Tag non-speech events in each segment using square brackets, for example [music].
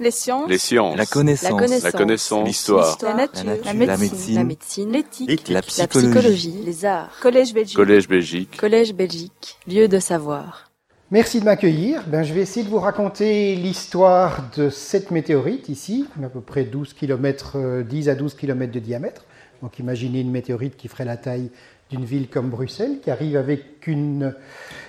Les sciences. Les sciences. La connaissance. La connaissance. La. L'histoire. La nature. La nature. La La médecine. La. L'éthique. La La psychologie. psychologie. Les arts. Collège Belgique. Collège Belgique. Collège Belgique. Lieu de savoir. Merci de m'accueillir. Ben, je vais essayer de vous raconter l'histoire de cette météorite ici, à peu près 12 km, 10 à 12 km de diamètre. Donc imaginez une météorite qui ferait la taille d'une ville comme Bruxelles, qui arrive avec une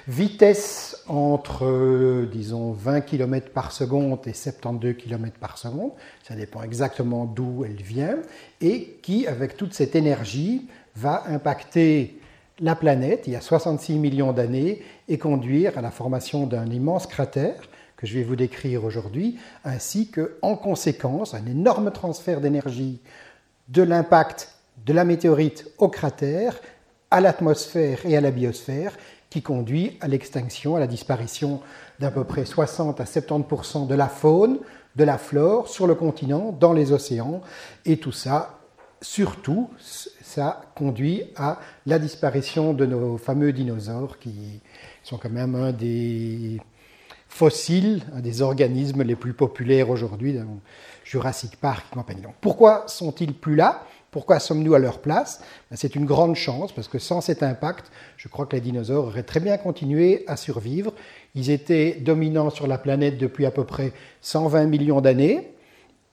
vitesse entre, euh, disons, 20 km par seconde et 72 km par seconde. Ça dépend exactement d'où elle vient. Et qui, avec toute cette énergie, va impacter la planète il y a 66 millions d'années et conduire à la formation d'un immense cratère que je vais vous décrire aujourd'hui, ainsi que, en conséquence, un énorme transfert d'énergie de l'impact de la météorite au cratère, à l'atmosphère et à la biosphère, qui conduit à l'extinction, à la disparition d'à peu près 60 à 70% de la faune, de la flore sur le continent, dans les océans, et tout ça, surtout, ça conduit à la disparition de nos fameux dinosaures qui sont quand même un des fossiles, un des organismes les plus populaires aujourd'hui, dans Jurassic Park et compagnie. Pourquoi sont-ils plus là? Pourquoi sommes-nous à leur place? Ben, C'est une grande chance parce que sans cet impact, je crois que les dinosaures auraient très bien continué à survivre. Ils étaient dominants sur la planète depuis à peu près 120 millions d'années.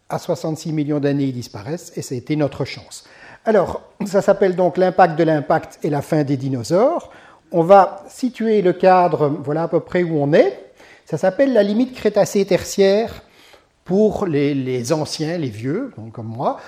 À 66 millions d'années, ils disparaissent et été notre chance. Alors, ça s'appelle donc l'impact de l'impact et la fin des dinosaures. On va situer le cadre, voilà à peu près où on est. Ça s'appelle la limite crétacée-tertiaire pour les, les, anciens, les vieux, donc comme moi.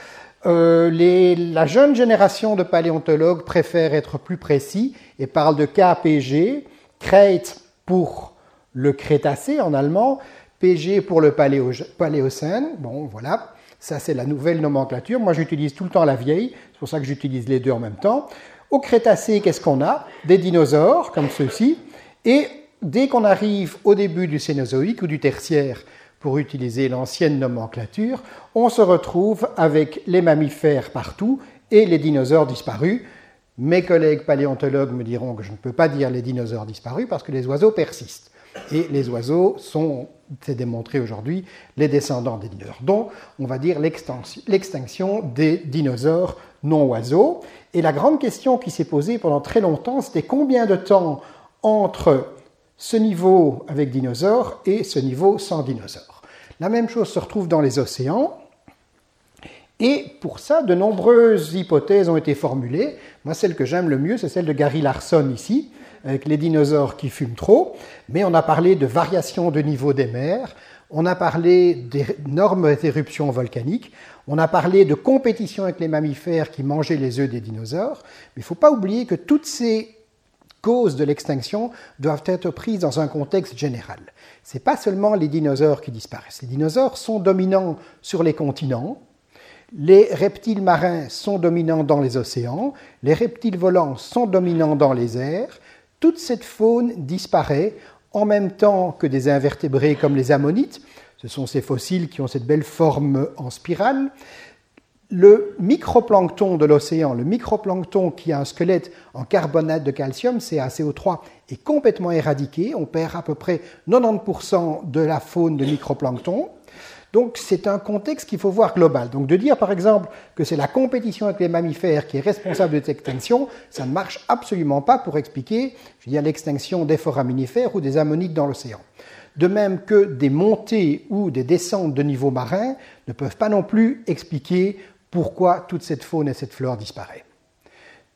Euh, la jeune génération de paléontologues préfère être plus précis et parle de KPG, Kreit pour le Crétacé en allemand, PG pour le paléo, Paléocène. Bon, voilà, ça c'est la nouvelle nomenclature. Moi j'utilise tout le temps la vieille, c'est pour ça que j'utilise les deux en même temps. Au Crétacé, qu'est-ce qu'on a? Des dinosaures comme ceux-ci. Et dès qu'on arrive au début du Cénozoïque ou du Tertiaire, pour utiliser l'ancienne nomenclature, on se retrouve avec les mammifères partout et les dinosaures disparus. Mes collègues paléontologues me diront que je ne peux pas dire les dinosaures disparus parce que les oiseaux persistent. Et les oiseaux sont, c'est démontré aujourd'hui, les descendants des dinosaures, dont on va dire l'extinction des dinosaures non oiseaux. Et la grande question qui s'est posée pendant très longtemps, c'était combien de temps entre ce niveau avec dinosaures et ce niveau sans dinosaures. La même chose se retrouve dans les océans. Et pour ça, de nombreuses hypothèses ont été formulées. Moi, celle que j'aime le mieux, c'est celle de Gary Larson ici, avec les dinosaures qui fument trop. Mais on a parlé de variation de niveau des mers, on a parlé d'énormes éruptions volcaniques, on a parlé de compétition avec les mammifères qui mangeaient les œufs des dinosaures. Mais il ne faut pas oublier que toutes ces causes de l'extinction doivent être prises dans un contexte général. Ce n'est pas seulement les dinosaures qui disparaissent. Les dinosaures sont dominants sur les continents, les reptiles marins sont dominants dans les océans, les reptiles volants sont dominants dans les airs. Toute cette faune disparaît en même temps que des invertébrés comme les ammonites. Ce sont ces fossiles qui ont cette belle forme en spirale le microplancton de l'océan, le microplancton qui a un squelette en carbonate de calcium, CaCO3, est complètement éradiqué. On perd à peu près 90% de la faune de microplancton. Donc c'est un contexte qu'il faut voir global. Donc de dire par exemple que c'est la compétition avec les mammifères qui est responsable de cette extinction, ça ne marche absolument pas pour expliquer, l'extinction des foraminifères ou des ammonites dans l'océan. De même que des montées ou des descentes de niveau marin ne peuvent pas non plus expliquer pourquoi toute cette faune et cette flore disparaît.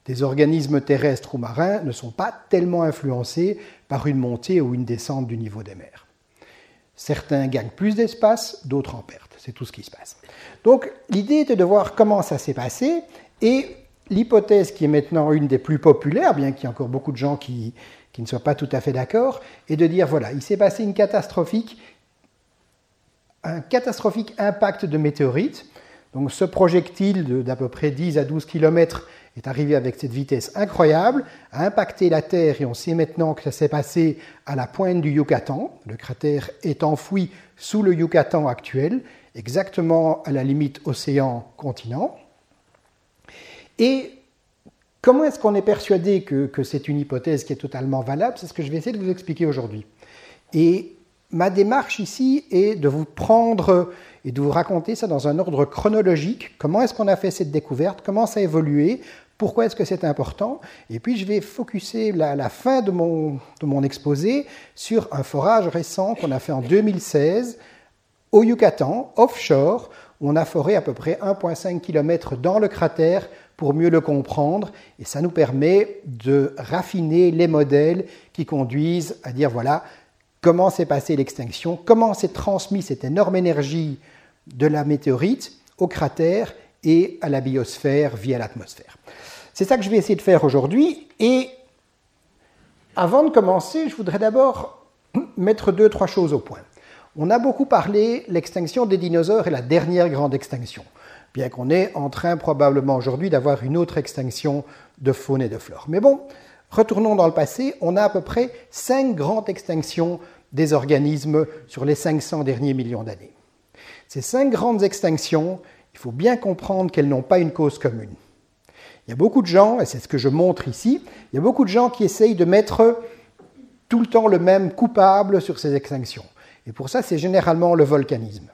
Des organismes terrestres ou marins ne sont pas tellement influencés par une montée ou une descente du niveau des mers. Certains gagnent plus d'espace, d'autres en perdent. C'est tout ce qui se passe. Donc l'idée était de voir comment ça s'est passé et l'hypothèse qui est maintenant une des plus populaires, bien qu'il y ait encore beaucoup de gens qui, ne soient pas tout à fait d'accord, est de dire voilà, il s'est passé une catastrophique, un catastrophique impact de météorites donc ce projectile d'à peu près 10 à 12 km est arrivé avec cette vitesse incroyable, a impacté la Terre et on sait maintenant que ça s'est passé à la pointe du Yucatan. Le cratère est enfoui sous le Yucatan actuel, exactement à la limite océan-continent. Et comment est-ce qu'on est persuadé que, que c'est une hypothèse qui est totalement valable? C'est ce que je vais essayer de vous expliquer aujourd'hui. Et ma démarche ici est de vous prendre et de vous raconter ça dans un ordre chronologique. Comment est-ce qu'on a fait cette découverte? Comment ça a évolué? Pourquoi est-ce que c'est important? Et puis je vais focuser la, fin de mon, de mon exposé sur un forage récent qu'on a fait en 2016 au Yucatan, offshore, où on a foré à peu près 1,5 km dans le cratère pour mieux le comprendre. Et ça nous permet de raffiner les modèles qui conduisent à dire voilà comment s'est passée l'extinction, comment s'est transmis cette énorme énergie de la météorite au cratère et à la biosphère via l'atmosphère? C'est ça que je vais essayer de faire aujourd'hui. Et avant de commencer, je voudrais d'abord [clears throat] mettre deux, trois choses au point. On a beaucoup parlé l'extinction des dinosaures et la dernière grande extinction, bien qu'on est en train probablement aujourd'hui d'avoir une autre extinction de faune et de flore. Mais bon, retournons dans le passé, on a à peu près cinq grandes extinctions des organismes sur les 500 derniers millions d'années. Ces cinq grandes extinctions, il faut bien comprendre qu'elles n'ont pas une cause commune. Il y a beaucoup de gens, et c'est ce que je montre ici, il y a beaucoup de gens qui essayent de mettre tout le temps le même coupable sur ces extinctions. Et pour ça, c'est généralement le volcanisme.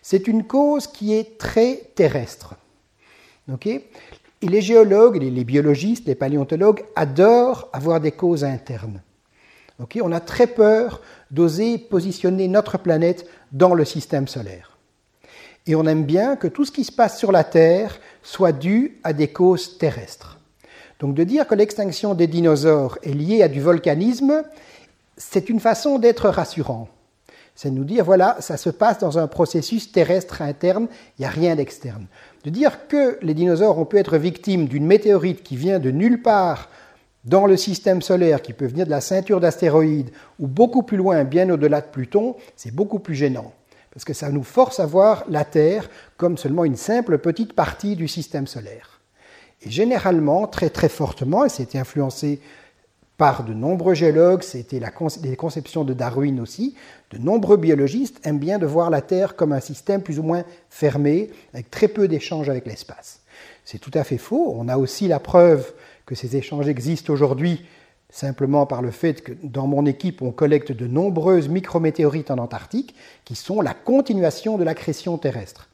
C'est une cause qui est très terrestre. et les géologues, les, biologistes, les paléontologues adorent avoir des causes internes. On a très peur d'oser positionner notre planète dans le système solaire. Et on aime bien que tout ce qui se passe sur la Terre soit dû à des causes terrestres. Donc de dire que l'extinction des dinosaures est liée à du volcanisme, c'est une façon d'être rassurant. C'est nous dire, voilà, ça se passe dans un processus terrestre interne, il n'y a rien d'externe. De dire que les dinosaures ont pu être victimes d'une météorite qui vient de nulle part dans le système solaire, qui peut venir de la ceinture d'astéroïdes ou beaucoup plus loin, bien au-delà de Pluton, c'est beaucoup plus gênant parce que ça nous force à voir la Terre comme seulement une simple petite partie du système solaire. Et généralement, très très fortement, et c'était influencé par de nombreux géologues, c'était les conceptions de Darwin aussi, de nombreux biologistes aiment bien de voir la Terre comme un système plus ou moins fermé, avec très peu d'échanges avec l'espace. C'est tout à fait faux. On a aussi la preuve que ces échanges existent aujourd'hui simplement par le fait que dans mon équipe, on collecte de nombreuses micrométéorites en Antarctique qui sont la continuation de l'accrétion terrestre.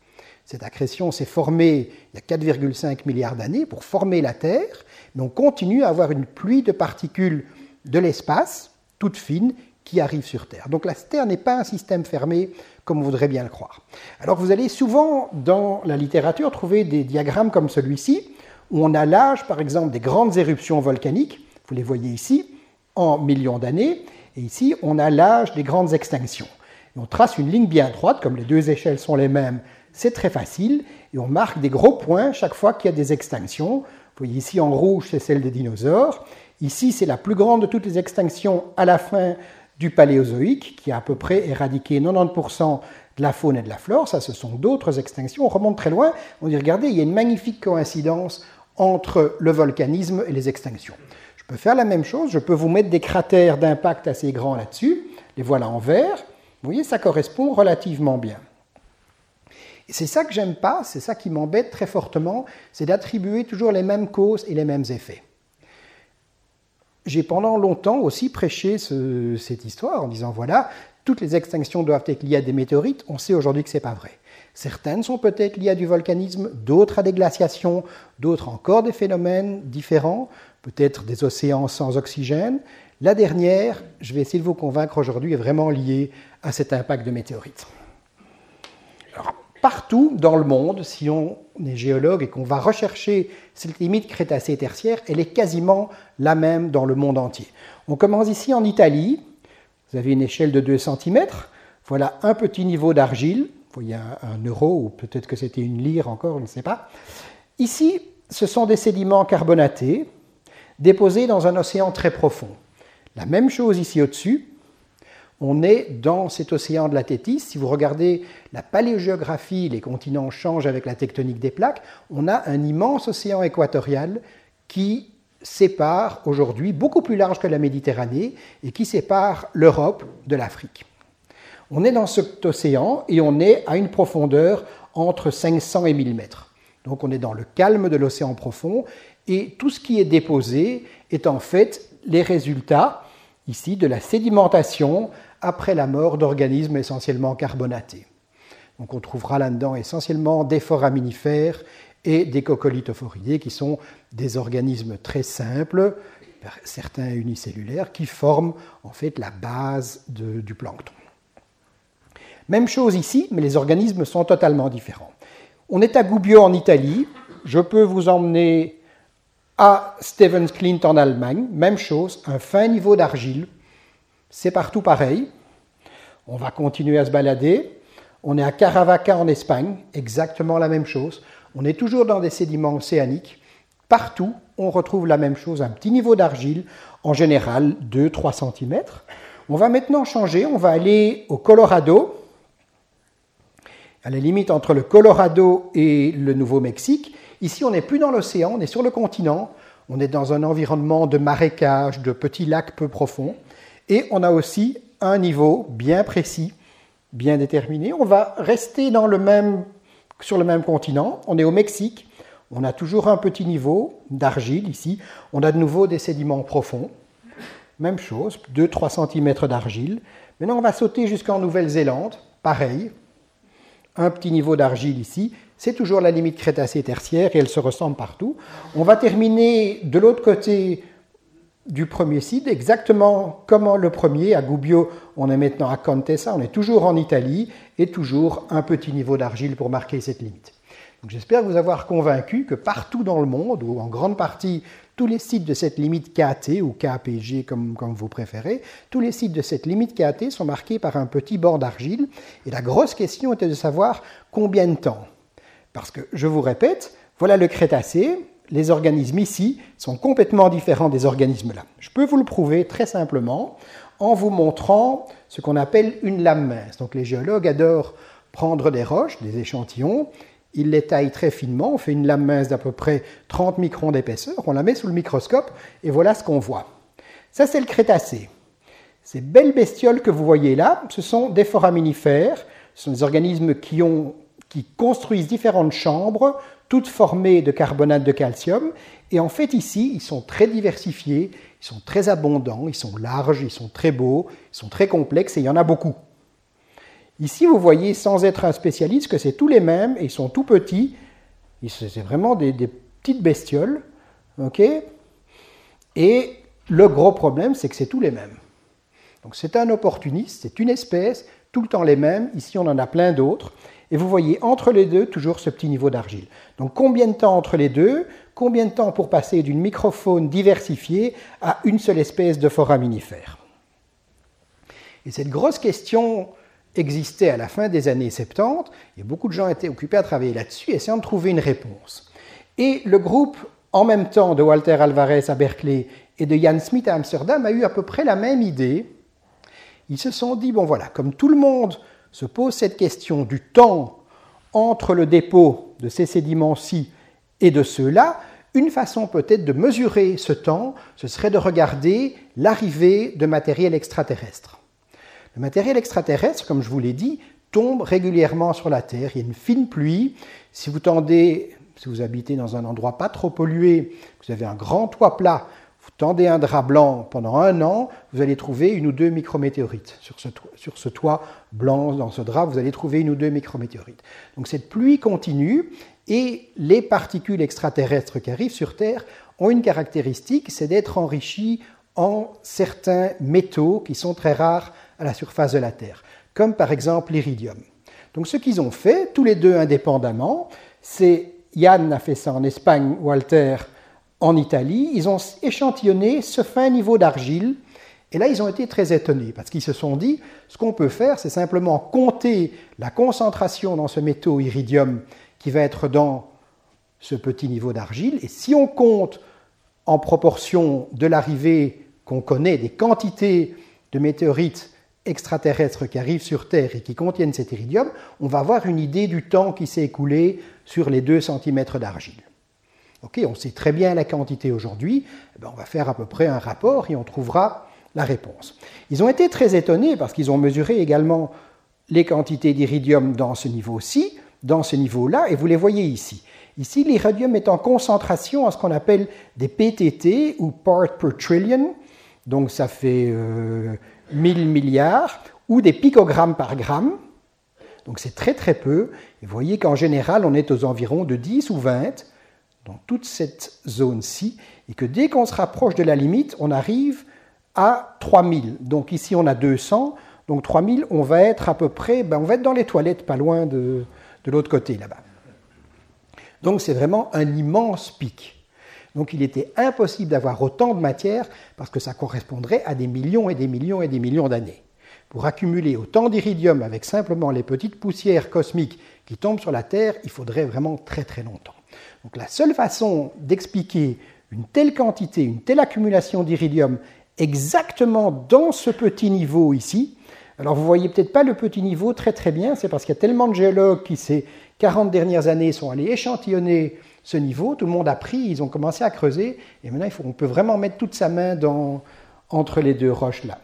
Cette accrétion s'est formée il y a 4,5 milliards d'années pour former la Terre, mais on continue à avoir une pluie de particules de l'espace, toutes fines, qui arrivent sur Terre. Donc la Terre n'est pas un système fermé comme on voudrait bien le croire. Alors vous allez souvent dans la littérature trouver des diagrammes comme celui-ci, où on a l'âge, par exemple, des grandes éruptions volcaniques, vous les voyez ici, en millions d'années. Et ici, on a l'âge des grandes extinctions. on trace une ligne bien droite, comme les deux échelles sont les mêmes, c'est très facile. Et on marque des gros points chaque fois qu'il y a des extinctions. Vous voyez ici en rouge, c'est celle des dinosaures. Ici, c'est la plus grande de toutes les extinctions à la fin du Paléozoïque, qui a à peu près éradiqué 90% de la faune et de la flore. Ça, ce sont d'autres extinctions. On remonte très loin. On dit, regardez, il y a une magnifique coïncidence entre le volcanisme et les extinctions. Je peux faire la même chose, je peux vous mettre des cratères d'impact assez grands là-dessus, les voilà en vert, vous voyez, ça correspond relativement bien. C'est ça que j'aime pas, c'est ça qui m'embête très fortement, c'est d'attribuer toujours les mêmes causes et les mêmes effets. J'ai pendant longtemps aussi prêché cette histoire en disant voilà, toutes les extinctions doivent être liées à des météorites, on sait aujourd'hui que ce n'est pas vrai. Certaines sont peut-être liées à du volcanisme, d'autres à des glaciations, d'autres encore des phénomènes différents peut-être des océans sans oxygène. La dernière, je vais essayer de vous convaincre aujourd'hui, est vraiment liée à cet impact de météorites. partout dans le monde, si on est géologue et qu'on va rechercher cette limite crétacée-tertiaire, elle est quasiment la même dans le monde entier. On commence ici en Italie. Vous avez une échelle de 2 cm. Voilà un petit niveau d'argile. Vous voyez un, un euro, ou peut-être que c'était une lyre encore, je ne sais pas. Ici, ce sont des sédiments carbonatés déposé dans un océan très profond. La même chose ici au-dessus. On est dans cet océan de la Tétis. Si vous regardez la paléogéographie, les continents changent avec la tectonique des plaques. On a un immense océan équatorial qui sépare aujourd'hui, beaucoup plus large que la Méditerranée, et qui sépare l'Europe de l'Afrique. On est dans cet océan et on est à une profondeur entre 500 et 1000 mètres. Donc on est dans le calme de l'océan profond et tout ce qui est déposé est en fait les résultats ici de la sédimentation après la mort d'organismes essentiellement carbonatés. Donc on trouvera là-dedans essentiellement des foraminifères et des coccolithophoridés qui sont des organismes très simples, certains unicellulaires, qui forment en fait la base du plancton. Même chose ici, mais les organismes sont totalement différents. On est à Gubbio en Italie, je peux vous emmener à Stevens Clint en Allemagne, même chose, un fin niveau d'argile, c'est partout pareil. On va continuer à se balader. On est à Caravaca en Espagne, exactement la même chose. On est toujours dans des sédiments océaniques. Partout, on retrouve la même chose, un petit niveau d'argile, en général 2-3 cm. On va maintenant changer, on va aller au Colorado, à la limite entre le Colorado et le Nouveau-Mexique. Ici, on n'est plus dans l'océan, on est sur le continent, on est dans un environnement de marécages, de petits lacs peu profonds, et on a aussi un niveau bien précis, bien déterminé. On va rester sur le même continent, on est au Mexique, on a toujours un petit niveau d'argile ici, on a de nouveau des sédiments profonds, même chose, 2-3 cm d'argile. Maintenant, on va sauter jusqu'en Nouvelle-Zélande, pareil, un petit niveau d'argile ici, c'est toujours la limite crétacée tertiaire et elle se ressemble partout. On va terminer de l'autre côté du premier site, exactement comme le premier, à Gubbio, on est maintenant à Contessa, on est toujours en Italie et toujours un petit niveau d'argile pour marquer cette limite. J'espère vous avoir convaincu que partout dans le monde, ou en grande partie tous les sites de cette limite KT ou KPG comme, comme vous préférez, tous les sites de cette limite KT sont marqués par un petit bord d'argile. Et la grosse question était de savoir combien de temps. Parce que, je vous répète, voilà le Crétacé, les organismes ici sont complètement différents des organismes là. Je peux vous le prouver très simplement en vous montrant ce qu'on appelle une lame mince. Donc les géologues adorent prendre des roches, des échantillons, ils les taillent très finement, on fait une lame mince d'à peu près 30 microns d'épaisseur, on la met sous le microscope et voilà ce qu'on voit. Ça c'est le Crétacé. Ces belles bestioles que vous voyez là, ce sont des foraminifères, ce sont des organismes qui, qui construisent différentes chambres toutes formées de carbonate de calcium. Et en fait, ici, ils sont très diversifiés, ils sont très abondants, ils sont larges, ils sont très beaux, ils sont très complexes et il y en a beaucoup. Ici, vous voyez, sans être un spécialiste, que c'est tous les mêmes et ils sont tout petits. C'est vraiment des, petites bestioles. et le gros problème, c'est que c'est tous les mêmes. Donc c'est un opportuniste, c'est une espèce, tout le temps les mêmes. Ici, on en a plein d'autres. Et vous voyez entre les deux toujours ce petit niveau d'argile. Donc combien de temps entre les deux? Combien de temps pour passer d'une microfaune diversifiée à une seule espèce de foraminifère? Et cette grosse question existait à la fin des années 70, et beaucoup de gens étaient occupés à travailler là-dessus, essayant de trouver une réponse. Et le groupe, en même temps, de Walter Alvarez à Berkeley et de Jan Smith à Amsterdam, a eu à peu près la même idée. Ils se sont dit, bon voilà, comme tout le monde se pose cette question du temps entre le dépôt de ces sédiments-ci et de ceux-là, une façon peut-être de mesurer ce temps, ce serait de regarder l'arrivée de matériel extraterrestre. Le matériel extraterrestre, comme je vous l'ai dit, tombe régulièrement sur la Terre. Il y a une fine pluie. Si vous tendez, si vous habitez dans un endroit pas trop pollué, vous avez un grand toit plat, vous tendez un drap blanc pendant un an, vous allez trouver une ou deux micrométéorites. Sur ce, toit, sur ce toit blanc, dans ce drap, vous allez trouver une ou deux micrométéorites. Donc cette pluie continue et les particules extraterrestres qui arrivent sur Terre ont une caractéristique, c'est d'être enrichies en certains métaux qui sont très rares à la surface de la Terre, comme par exemple l'iridium. Donc ce qu'ils ont fait, tous les deux indépendamment, c'est Yann a fait ça en Espagne, Walter en Italie, ils ont échantillonné ce fin niveau d'argile. Et là, ils ont été très étonnés parce qu'ils se sont dit, ce qu'on peut faire, c'est simplement compter la concentration dans ce métaux iridium qui va être dans ce petit niveau d'argile. Et si on compte en proportion de l'arrivée qu'on connaît des quantités de météorites extraterrestres qui arrivent sur Terre et qui contiennent cet iridium, on va avoir une idée du temps qui s'est écoulé sur les 2 cm d'argile on sait très bien la quantité aujourd'hui, eh ben, on va faire à peu près un rapport et on trouvera la réponse. Ils ont été très étonnés parce qu'ils ont mesuré également les quantités d'iridium dans ce niveau-ci, dans ce niveau-là, et vous les voyez ici. Ici, l'iridium est en concentration à ce qu'on appelle des PTT ou parts per trillion, donc ça fait 1000 euh, milliards, ou des picogrammes par gramme. Donc c'est très très peu. Et vous voyez qu'en général, on est aux environs de 10 ou 20 dans toute cette zone-ci, et que dès qu'on se rapproche de la limite, on arrive à 3000. Donc ici, on a 200. Donc 3000, on va être à peu près, ben, on va être dans les toilettes, pas loin de, de l'autre côté là-bas. Donc c'est vraiment un immense pic. Donc il était impossible d'avoir autant de matière parce que ça correspondrait à des millions et des millions et des millions d'années. Pour accumuler autant d'iridium avec simplement les petites poussières cosmiques qui tombent sur la Terre, il faudrait vraiment très très longtemps. Donc la seule façon d'expliquer une telle quantité, une telle accumulation d'iridium exactement dans ce petit niveau ici, alors vous voyez peut-être pas le petit niveau très très bien, c'est parce qu'il y a tellement de géologues qui ces 40 dernières années sont allés échantillonner ce niveau, tout le monde a pris, ils ont commencé à creuser, et maintenant on peut vraiment mettre toute sa main dans, entre les deux roches là.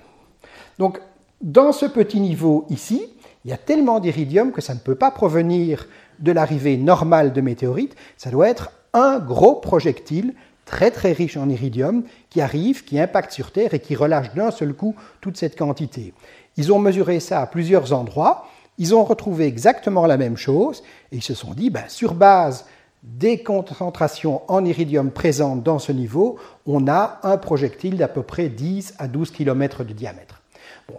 Donc dans ce petit niveau ici, il y a tellement d'iridium que ça ne peut pas provenir de l'arrivée normale de météorites, ça doit être un gros projectile très très riche en iridium qui arrive, qui impacte sur Terre et qui relâche d'un seul coup toute cette quantité. Ils ont mesuré ça à plusieurs endroits, ils ont retrouvé exactement la même chose et ils se sont dit, ben, sur base des concentrations en iridium présentes dans ce niveau, on a un projectile d'à peu près 10 à 12 km de diamètre.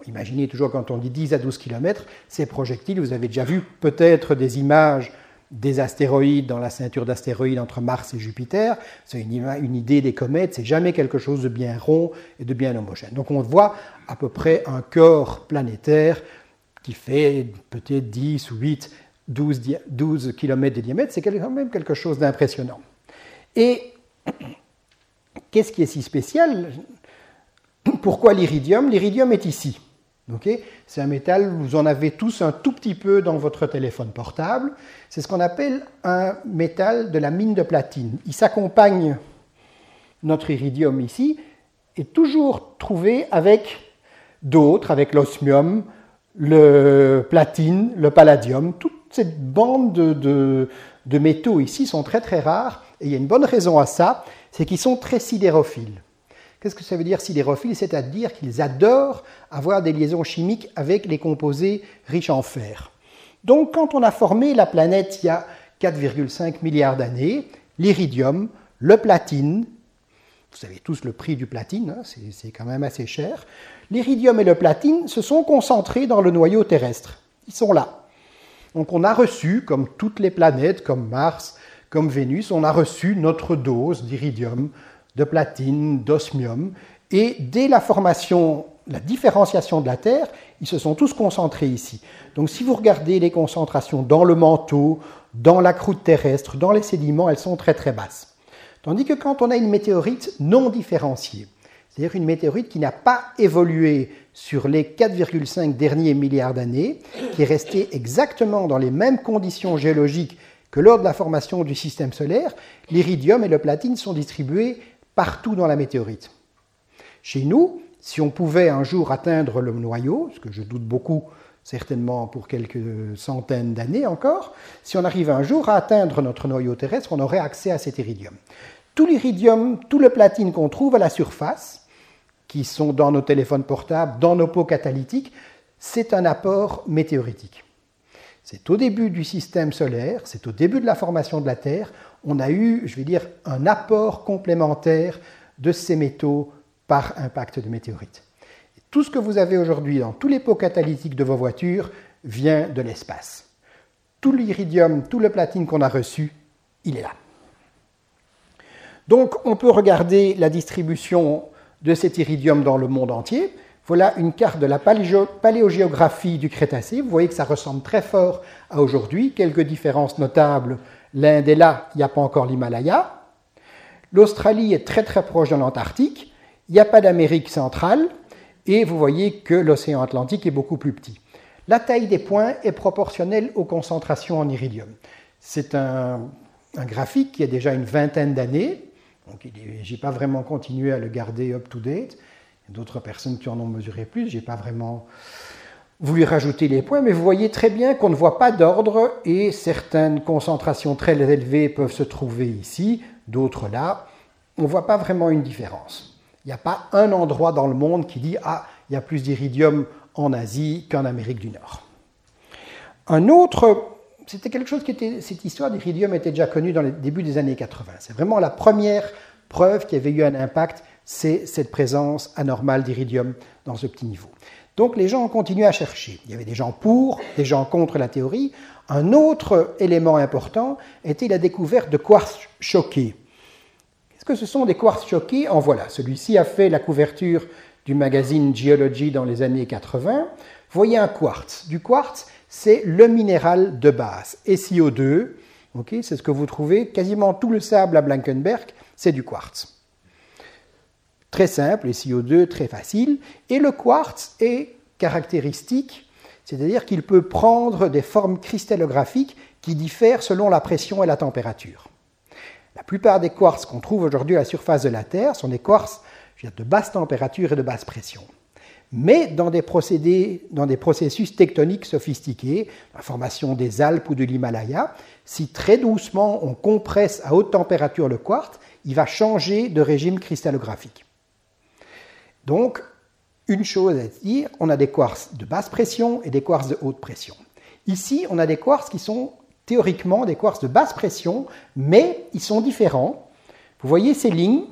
Imaginez toujours quand on dit 10 à 12 km, ces projectiles, vous avez déjà vu peut-être des images des astéroïdes dans la ceinture d'astéroïdes entre Mars et Jupiter. C'est une, idée des comètes, c'est jamais quelque chose de bien rond et de bien homogène. Donc on voit à peu près un corps planétaire qui fait peut-être 10 ou 8 12, 12 km de diamètre, c'est quand même quelque chose d'impressionnant. Et qu'est-ce qui est si spécial? Pourquoi l'iridium? L'iridium est ici. c'est un métal, vous en avez tous un tout petit peu dans votre téléphone portable. C'est ce qu'on appelle un métal de la mine de platine. Il s'accompagne, notre iridium ici, est toujours trouvé avec d'autres, avec l'osmium, le platine, le palladium, toute cette bande de, métaux ici sont très très rares, et il y a une bonne raison à ça, c'est qu'ils sont très sidérophiles. Qu'est-ce que ça veut dire sidérophile C'est-à-dire qu'ils adorent avoir des liaisons chimiques avec les composés riches en fer. Donc quand on a formé la planète il y a 4,5 milliards d'années, l'iridium, le platine, vous savez tous le prix du platine, hein, c'est quand même assez cher, l'iridium et le platine se sont concentrés dans le noyau terrestre. Ils sont là. Donc on a reçu, comme toutes les planètes, comme Mars, comme Vénus, on a reçu notre dose d'iridium, de platine, d'osmium, et dès la formation, la différenciation de la Terre, ils se sont tous concentrés ici. Donc si vous regardez les concentrations dans le manteau, dans la croûte terrestre, dans les sédiments, elles sont très très basses. Tandis que quand on a une météorite non différenciée, c'est-à-dire une météorite qui n'a pas évolué sur les 4,5 derniers milliards d'années, qui est restée exactement dans les mêmes conditions géologiques que lors de la formation du système solaire, l'iridium et le platine sont distribués partout dans la météorite. Chez nous, si on pouvait un jour atteindre le noyau, ce que je doute beaucoup, certainement pour quelques centaines d'années encore, si on arrive un jour à atteindre notre noyau terrestre, on aurait accès à cet iridium. Tout l'iridium, tout le platine qu'on trouve à la surface, qui sont dans nos téléphones portables, dans nos pots catalytiques, c'est un apport météoritique. C'est au début du système solaire, c'est au début de la formation de la Terre, on a eu, je vais dire, un apport complémentaire de ces métaux par impact de météorites. tout ce que vous avez aujourd'hui dans tous les pots catalytiques de vos voitures vient de l'espace. Tout l'iridium, tout le platine qu'on a reçu, il est là. Donc on peut regarder la distribution de cet iridium dans le monde entier. Voilà une carte de la paléogéographie du Crétacé. Vous voyez que ça ressemble très fort à aujourd'hui. Quelques différences notables. L'Inde est là, il n'y a pas encore l'Himalaya. L'Australie est très très proche de l'Antarctique. Il n'y a pas d'Amérique centrale. Et vous voyez que l'océan Atlantique est beaucoup plus petit. La taille des points est proportionnelle aux concentrations en iridium. C'est un, un graphique qui a déjà une vingtaine d'années. Donc, je n'ai pas vraiment continué à le garder up-to-date. D'autres personnes qui en ont mesuré plus, je n'ai pas vraiment voulu rajouter les points, mais vous voyez très bien qu'on ne voit pas d'ordre et certaines concentrations très élevées peuvent se trouver ici, d'autres là. On ne voit pas vraiment une différence. Il n'y a pas un endroit dans le monde qui dit Ah, il y a plus d'iridium en Asie qu'en Amérique du Nord. Un autre, c'était quelque chose qui était, cette histoire d'iridium était déjà connue dans le début des années 80. C'est vraiment la première preuve qui avait eu un impact, c'est cette présence anormale d'iridium dans ce petit niveau. Donc les gens ont continué à chercher. Il y avait des gens pour, des gens contre la théorie. Un autre élément important était la découverte de quartz choqués. Qu'est-ce que ce sont des quartz choqués? En voilà, celui-ci a fait la couverture du magazine Geology dans les années 80. Voyez un quartz. Du quartz, c'est le minéral de base. SiO2, c'est ce que vous trouvez. Quasiment tout le sable à Blankenberg, c'est du quartz. Très simple, SiO2, très facile. Et le quartz est caractéristique, c'est-à-dire qu'il peut prendre des formes cristallographiques qui diffèrent selon la pression et la température. La plupart des quartz qu'on trouve aujourd'hui à la surface de la Terre sont des quartz de basse température et de basse pression. Mais dans des, processus tectoniques sophistiqués, la formation des Alpes ou de l'Himalaya, si très doucement on compresse à haute température le quartz, il va changer de régime cristallographique. Donc, une chose à dire, on a des quartz de basse pression et des quartz de haute pression. Ici, on a des quartz qui sont théoriquement des quartz de basse pression, mais ils sont différents. Vous voyez ces lignes,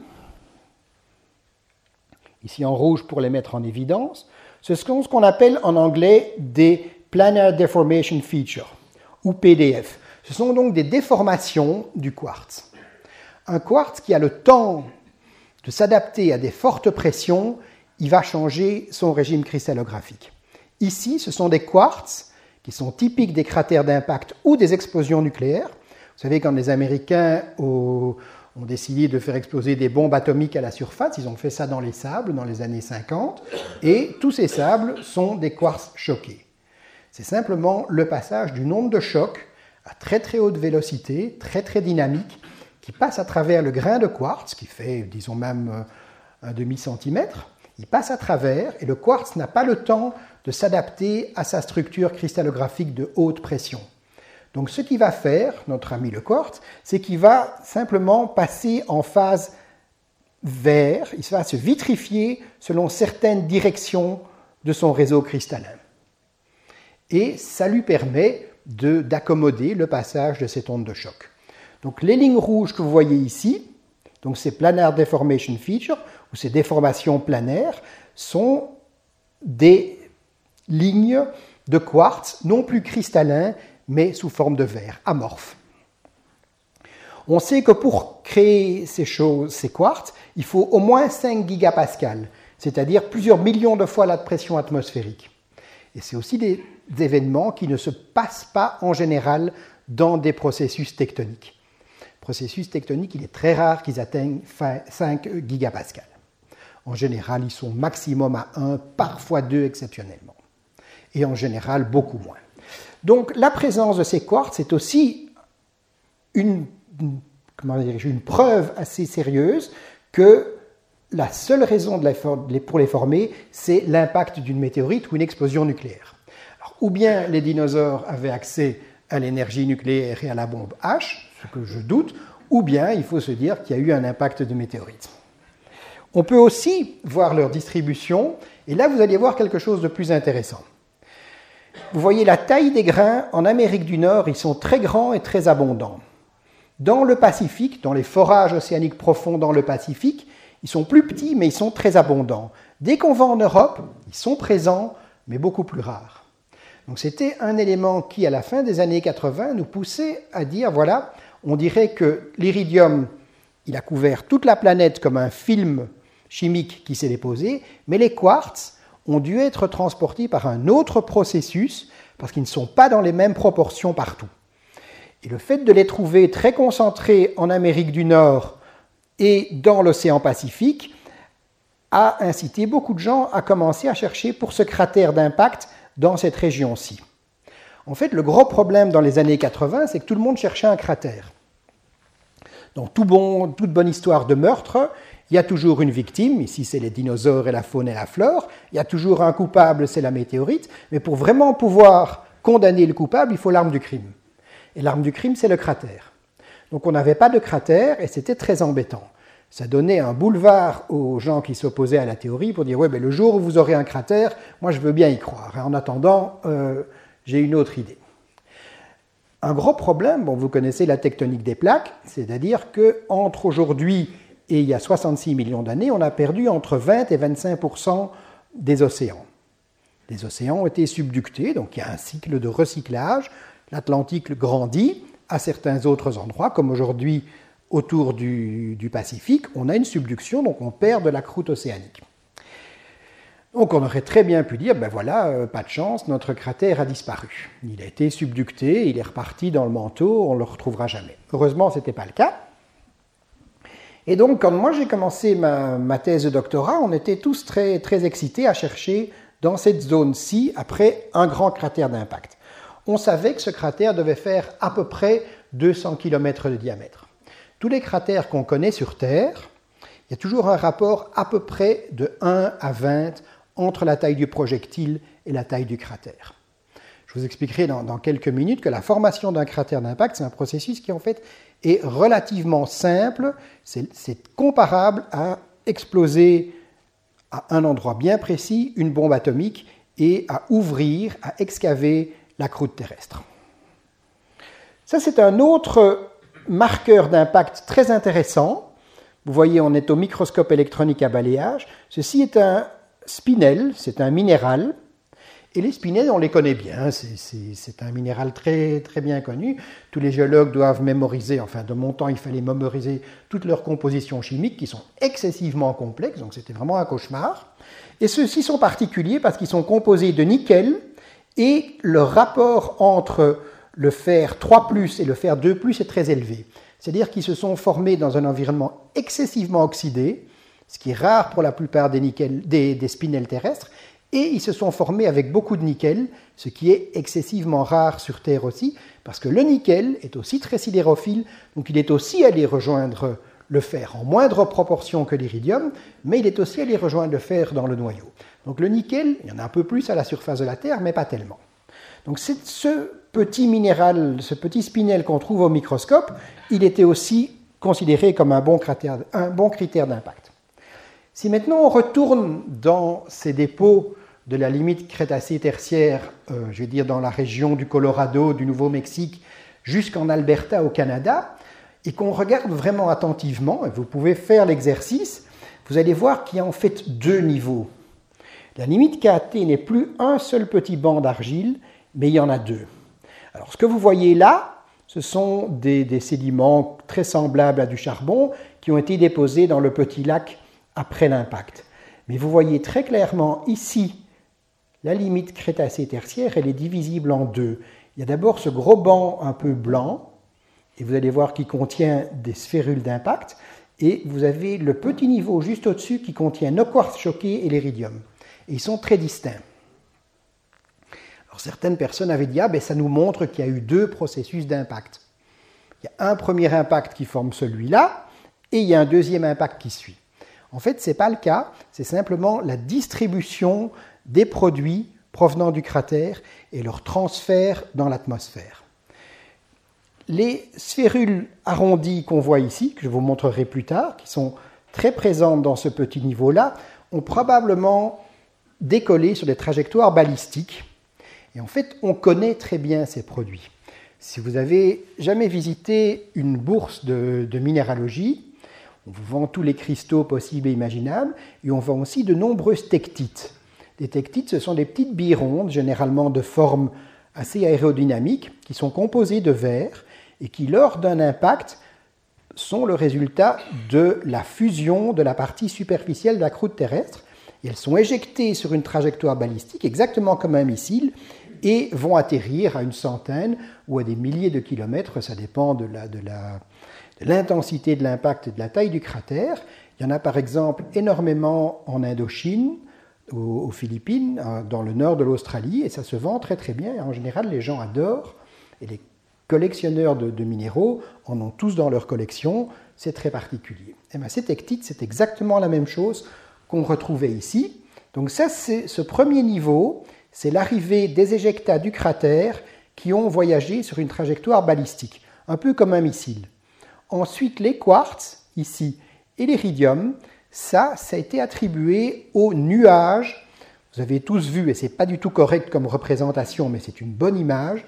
ici en rouge pour les mettre en évidence, ce sont ce qu'on appelle en anglais des Planar Deformation Features, ou PDF. Ce sont donc des déformations du quartz. Un quartz qui a le temps de s'adapter à des fortes pressions, il va changer son régime cristallographique. Ici, ce sont des quartz qui sont typiques des cratères d'impact ou des explosions nucléaires. Vous savez, quand les Américains ont décidé de faire exploser des bombes atomiques à la surface, ils ont fait ça dans les sables dans les années 50, et tous ces sables sont des quartz choqués. C'est simplement le passage du nombre de chocs à très très haute vélocité, très très dynamique, qui passe à travers le grain de quartz, qui fait, disons même, euh, un demi-centimètre. Il passe à travers et le quartz n'a pas le temps de s'adapter à sa structure cristallographique de haute pression. Donc ce qu'il va faire, notre ami le quartz, c'est qu'il va simplement passer en phase vert, il va se vitrifier selon certaines directions de son réseau cristallin. Et ça lui permet d'accommoder le passage de cette onde de choc. Donc les lignes rouges que vous voyez ici, donc ces planar deformation features, ou ces déformations planaires, sont des lignes de quartz non plus cristallins, mais sous forme de verre, amorphes. On sait que pour créer ces choses, ces quartz, il faut au moins 5 gigapascales, c'est-à-dire plusieurs millions de fois la pression atmosphérique. Et c'est aussi des événements qui ne se passent pas en général dans des processus tectoniques processus tectonique, il est très rare qu'ils atteignent 5 gigapascales. En général, ils sont maximum à 1, parfois 2 exceptionnellement. Et en général, beaucoup moins. Donc la présence de ces quartz est aussi une, preuve assez sérieuse que la seule raison pour les former, c'est l'impact d'une météorite ou une explosion nucléaire. ou bien les dinosaures avaient accès à l'énergie nucléaire et à la bombe H, ce que je doute, ou bien il faut se dire qu'il y a eu un impact de météorite. On peut aussi voir leur distribution, et là vous allez voir quelque chose de plus intéressant. Vous voyez la taille des grains en Amérique du Nord, ils sont très grands et très abondants. Dans le Pacifique, dans les forages océaniques profonds dans le Pacifique, ils sont plus petits mais ils sont très abondants. Dès qu'on va en Europe, ils sont présents mais beaucoup plus rares. Donc c'était un élément qui, à la fin des années 80, nous poussait à dire, voilà, on dirait que l'iridium, il a couvert toute la planète comme un film chimique qui s'est déposé, mais les quartz ont dû être transportés par un autre processus parce qu'ils ne sont pas dans les mêmes proportions partout. Et le fait de les trouver très concentrés en Amérique du Nord et dans l'océan Pacifique a incité beaucoup de gens à commencer à chercher pour ce cratère d'impact dans cette région-ci. En fait, le gros problème dans les années 80, c'est que tout le monde cherchait un cratère. Dans toute bonne histoire de meurtre, il y a toujours une victime, ici c'est les dinosaures et la faune et la flore, il y a toujours un coupable, c'est la météorite, mais pour vraiment pouvoir condamner le coupable, il faut l'arme du crime. Et l'arme du crime, c'est le cratère. Donc on n'avait pas de cratère et c'était très embêtant. Ça donnait un boulevard aux gens qui s'opposaient à la théorie pour dire ouais, ben, le jour où vous aurez un cratère, moi je veux bien y croire. en attendant, euh, j'ai une autre idée. Un gros problème, bon, vous connaissez la tectonique des plaques, c'est-à-dire que entre aujourd'hui et il y a 66 millions d'années, on a perdu entre 20 et 25% des océans. Les océans ont été subductés, donc il y a un cycle de recyclage. L'Atlantique grandit à certains autres endroits, comme aujourd'hui autour du, Pacifique, on a une subduction, donc on perd de la croûte océanique. Donc on aurait très bien pu dire, ben voilà, euh, pas de chance, notre cratère a disparu. Il a été subducté, il est reparti dans le manteau, on ne le retrouvera jamais. Heureusement, ce n'était pas le cas. Et donc, quand moi j'ai commencé ma, thèse de doctorat, on était tous très, excités à chercher dans cette zone-ci, après un grand cratère d'impact. On savait que ce cratère devait faire à peu près 200 km de diamètre. Tous les cratères qu'on connaît sur Terre, il y a toujours un rapport à peu près de 1 à 20 entre la taille du projectile et la taille du cratère. Je vous expliquerai dans quelques minutes que la formation d'un cratère d'impact, c'est un processus qui en fait est relativement simple, c'est comparable à exploser à un endroit bien précis une bombe atomique et à ouvrir, à excaver la croûte terrestre. Ça, c'est un autre marqueur d'impact très intéressant. Vous voyez, on est au microscope électronique à balayage. Ceci est un spinel, c'est un minéral et les spinels, on les connaît bien, c'est un minéral très, très bien connu. Tous les géologues doivent mémoriser, enfin de mon temps, il fallait mémoriser toutes leurs compositions chimiques qui sont excessivement complexes, donc c'était vraiment un cauchemar. Et ceux-ci sont particuliers parce qu'ils sont composés de nickel et le rapport entre le fer 3 et le fer 2 est très élevé. C'est-à-dire qu'ils se sont formés dans un environnement excessivement oxydé, ce qui est rare pour la plupart des, nickel, des spinels terrestres, et ils se sont formés avec beaucoup de nickel, ce qui est excessivement rare sur Terre aussi, parce que le nickel est aussi très sidérophile, donc il est aussi allé rejoindre le fer en moindre proportion que l'iridium, mais il est aussi allé rejoindre le fer dans le noyau. Donc le nickel, il y en a un peu plus à la surface de la Terre, mais pas tellement. Donc ce petit minéral, ce petit spinel qu'on trouve au microscope, il était aussi considéré comme un bon, critère d'impact. Si maintenant on retourne dans ces dépôts de la limite Crétacé-Tertiaire, euh, je vais dire dans la région du Colorado, du Nouveau-Mexique, jusqu'en Alberta au Canada, et qu'on regarde vraiment attentivement, et vous pouvez faire l'exercice, vous allez voir qu'il y a en fait deux niveaux. La limite KT n'est plus un seul petit banc d'argile, mais il y en a deux. Alors ce que vous voyez là, ce sont des, sédiments très semblables à du charbon qui ont été déposés dans le petit lac après l'impact. Mais vous voyez très clairement ici la limite Crétacé-Tertiaire, elle est divisible en deux. Il y a d'abord ce gros banc un peu blanc, et vous allez voir qu'il contient des sphérules d'impact, et vous avez le petit niveau juste au-dessus qui contient nos quartz choqués et l'iridium. Et ils sont très distincts. Alors certaines personnes avaient dit, ah ben ça nous montre qu'il y a eu deux processus d'impact. Il y a un premier impact qui forme celui-là, et il y a un deuxième impact qui suit. En fait, ce n'est pas le cas, c'est simplement la distribution des produits provenant du cratère et leur transfert dans l'atmosphère. Les sphérules arrondies qu'on voit ici, que je vous montrerai plus tard, qui sont très présentes dans ce petit niveau-là, ont probablement décollé sur des trajectoires balistiques. Et en fait, on connaît très bien ces produits. Si vous avez jamais visité une bourse de, de minéralogie, on vous vend tous les cristaux possibles et imaginables, et on vend aussi de nombreuses tectites. Les tectites, ce sont des petites billes rondes, généralement de forme assez aérodynamique, qui sont composées de verre et qui, lors d'un impact, sont le résultat de la fusion de la partie superficielle de la croûte terrestre. Elles sont éjectées sur une trajectoire balistique, exactement comme un missile, et vont atterrir à une centaine ou à des milliers de kilomètres, ça dépend de l'intensité de, de l'impact et de la taille du cratère. Il y en a par exemple énormément en Indochine, aux, Philippines, dans le nord de l'Australie, et ça se vend très très bien. En général, les gens adorent, et les collectionneurs de, minéraux en ont tous dans leur collection, c'est très particulier. Et bien, cette ectite, c'est exactement la même chose qu'on retrouvait ici. Donc ça, c'est ce premier niveau, c'est l'arrivée des éjectats du cratère qui ont voyagé sur une trajectoire balistique, un peu comme un missile. Ensuite, les quartz, ici, Et l'iridium, ça, ça a été attribué aux nuages. Vous avez tous vu, et ce n'est pas du tout correct comme représentation, mais c'est une bonne image.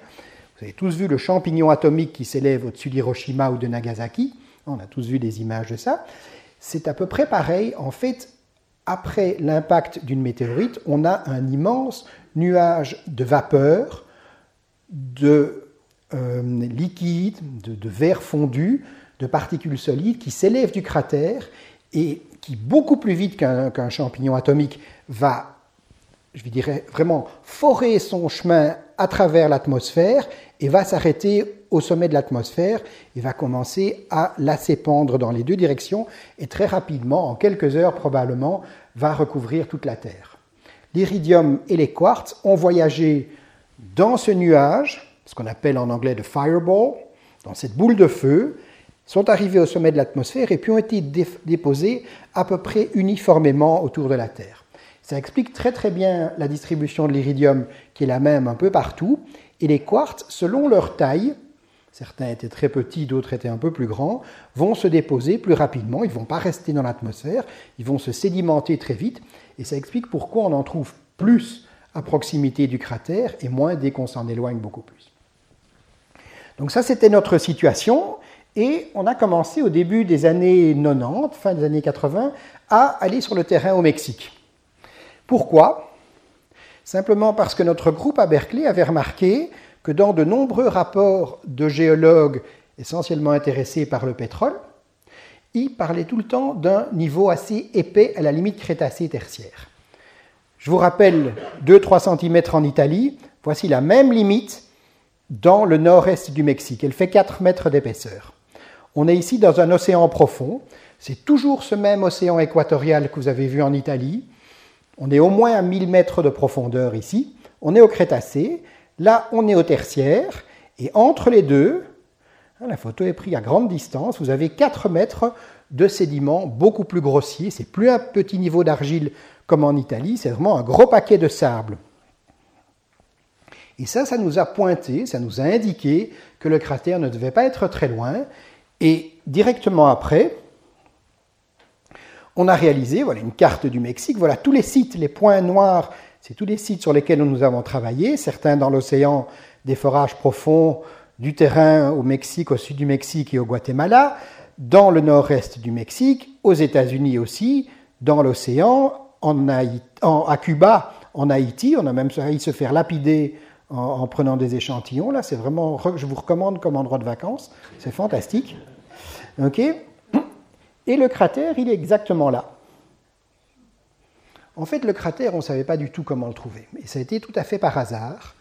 Vous avez tous vu le champignon atomique qui s'élève au-dessus d'Hiroshima ou de Nagasaki. On a tous vu des images de ça. C'est à peu près pareil. En fait, après l'impact d'une météorite, on a un immense nuage de vapeur, de euh, liquide, de, verre fondu, de particules solides qui s'élèvent du cratère et beaucoup plus vite qu'un champignon atomique, va, je dirais, vraiment forer son chemin à travers l'atmosphère et va s'arrêter au sommet de l'atmosphère et va commencer à la s'épandre dans les deux directions et très rapidement, en quelques heures probablement, va recouvrir toute la Terre. L'iridium et les quartz ont voyagé dans ce nuage, ce qu'on appelle en anglais le fireball, dans cette boule de feu, sont arrivés au sommet de l'atmosphère et puis ont été déposés à peu près uniformément autour de la Terre. Ça explique très très bien la distribution de l'iridium qui est la même un peu partout. Et les quartz, selon leur taille, certains étaient très petits, d'autres étaient un peu plus grands, vont se déposer plus rapidement, ils ne vont pas rester dans l'atmosphère, ils vont se sédimenter très vite. Et ça explique pourquoi on en trouve plus à proximité du cratère et moins dès qu'on s'en éloigne beaucoup plus. Donc ça, c'était notre situation. Et on a commencé au début des années 90, fin des années 80, à aller sur le terrain au Mexique. Pourquoi? Simplement parce que notre groupe à Berkeley avait remarqué que dans de nombreux rapports de géologues essentiellement intéressés par le pétrole, ils parlaient tout le temps d'un niveau assez épais à la limite crétacé-tertiaire. Je vous rappelle 2-3 cm en Italie, voici la même limite dans le nord-est du Mexique. Elle fait 4 mètres d'épaisseur. On est ici dans un océan profond. C'est toujours ce même océan équatorial que vous avez vu en Italie. On est au moins à 1000 mètres de profondeur ici. On est au Crétacé. Là, on est au tertiaire. Et entre les deux, hein, la photo est prise à grande distance, vous avez 4 mètres de sédiments beaucoup plus grossiers. C'est plus un petit niveau d'argile comme en Italie, c'est vraiment un gros paquet de sable. Et ça, ça nous a pointé, ça nous a indiqué que le cratère ne devait pas être très loin et directement après, on a réalisé voilà, une carte du Mexique. Voilà tous les sites, les points noirs, c'est tous les sites sur lesquels nous avons travaillé, certains dans l'océan, des forages profonds, du terrain au Mexique, au sud du Mexique et au Guatemala, dans le nord-est du Mexique, aux États-Unis aussi, dans l'océan, à Cuba, en Haïti. On a même failli se faire lapider en, prenant des échantillons. Là, c'est vraiment, je vous recommande comme endroit de vacances. C'est fantastique. OK Et le cratère, il est exactement là. En fait, le cratère, on ne savait pas du tout comment le trouver. Et ça a été tout à fait par hasard.